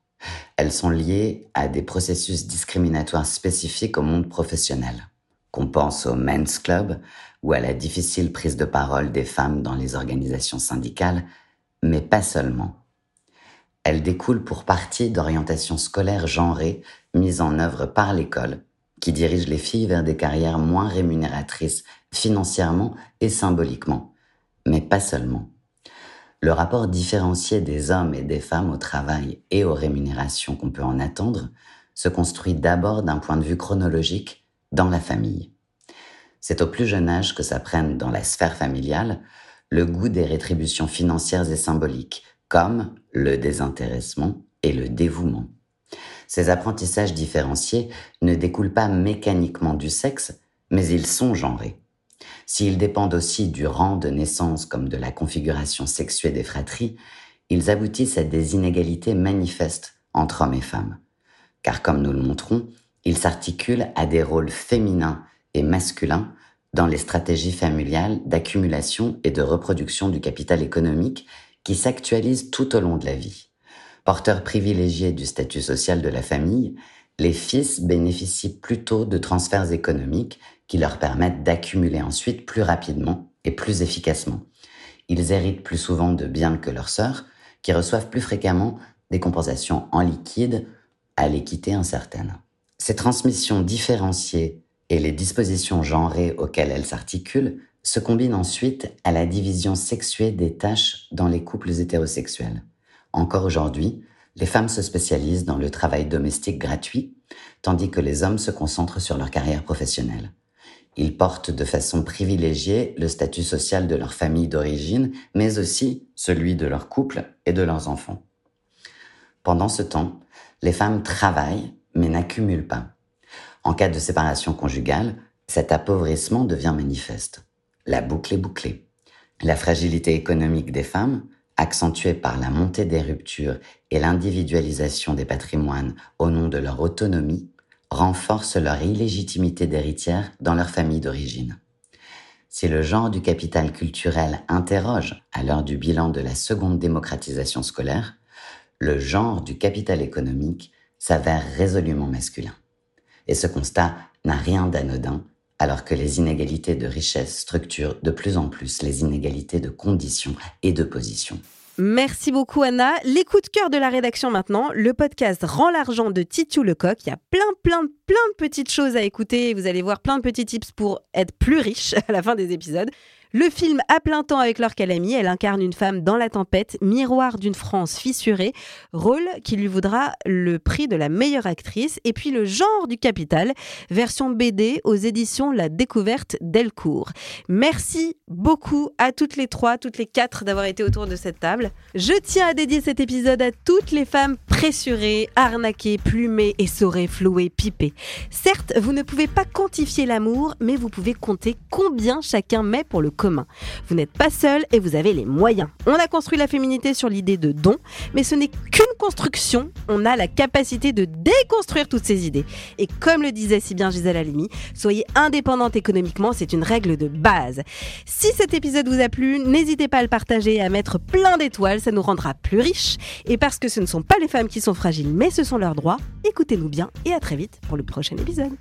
Elles sont liées à des processus discriminatoires spécifiques au monde professionnel. Qu'on pense au Men's Club ou à la difficile prise de parole des femmes dans les organisations syndicales, mais pas seulement. Elles découlent pour partie d'orientations scolaires genrées mises en œuvre par l'école qui dirige les filles vers des carrières moins rémunératrices financièrement et symboliquement, mais pas seulement. Le rapport différencié des hommes et des femmes au travail et aux rémunérations qu'on peut en attendre se construit d'abord d'un point de vue chronologique dans la famille. C'est au plus jeune âge que s'apprennent dans la sphère familiale le goût des rétributions financières et symboliques, comme le désintéressement et le dévouement. Ces apprentissages différenciés ne découlent pas mécaniquement du sexe, mais ils sont genrés. S'ils dépendent aussi du rang de naissance comme de la configuration sexuée des fratries, ils aboutissent à des inégalités manifestes entre hommes et femmes. Car comme nous le montrons, ils s'articulent à des rôles féminins et masculins dans les stratégies familiales d'accumulation et de reproduction du capital économique qui s'actualisent tout au long de la vie. Porteurs privilégiés du statut social de la famille, les fils bénéficient plutôt de transferts économiques qui leur permettent d'accumuler ensuite plus rapidement et plus efficacement. Ils héritent plus souvent de biens que leurs sœurs, qui reçoivent plus fréquemment des compensations en liquide à l'équité incertaine. Ces transmissions différenciées et les dispositions genrées auxquelles elles s'articulent se combinent ensuite à la division sexuée des tâches dans les couples hétérosexuels. Encore aujourd'hui, les femmes se spécialisent dans le travail domestique gratuit, tandis que les hommes se concentrent sur leur carrière professionnelle. Ils portent de façon privilégiée le statut social de leur famille d'origine, mais aussi celui de leur couple et de leurs enfants. Pendant ce temps, les femmes travaillent mais n'accumulent pas. En cas de séparation conjugale, cet appauvrissement devient manifeste. La boucle est bouclée. La fragilité économique des femmes, accentuée par la montée des ruptures et l'individualisation des patrimoines au nom de leur autonomie, renforce leur illégitimité d'héritière dans leur famille d'origine. Si le genre du capital culturel interroge à l'heure du bilan de la seconde démocratisation scolaire, le genre du capital économique s'avère résolument masculin. Et ce constat n'a rien d'anodin alors que les inégalités de richesse structurent de plus en plus les inégalités de conditions et de position. Merci beaucoup Anna. Les coups de cœur de la rédaction maintenant, le podcast Rend l'argent de Titu Lecoq. Il y a plein, plein, plein de petites choses à écouter. Vous allez voir plein de petits tips pour être plus riche à la fin des épisodes. Le film À plein temps avec Laure Calamy, elle incarne une femme dans la tempête, miroir d'une France fissurée, rôle qui lui vaudra le prix de la meilleure actrice, et puis le genre du capital, version BD aux éditions La Découverte Delcourt. Merci beaucoup à toutes les trois, toutes les quatre d'avoir été autour de cette table. Je tiens à dédier cet épisode à toutes les femmes pressurées, arnaquées, plumées, essorées, flouées, pipées. Certes, vous ne pouvez pas quantifier l'amour, mais vous pouvez compter combien chacun met pour le Vous n'êtes pas seul et vous avez les moyens. On a construit la féminité sur l'idée de don, mais ce n'est qu'une construction. On a la capacité de déconstruire toutes ces idées. Et comme le disait si bien Gisèle Halimi, soyez indépendante économiquement, c'est une règle de base. Si cet épisode vous a plu, n'hésitez pas à le partager et à mettre plein d'étoiles, ça nous rendra plus riches. Et parce que ce ne sont pas les femmes qui sont fragiles, mais ce sont leurs droits, écoutez-nous bien et à très vite pour le prochain épisode.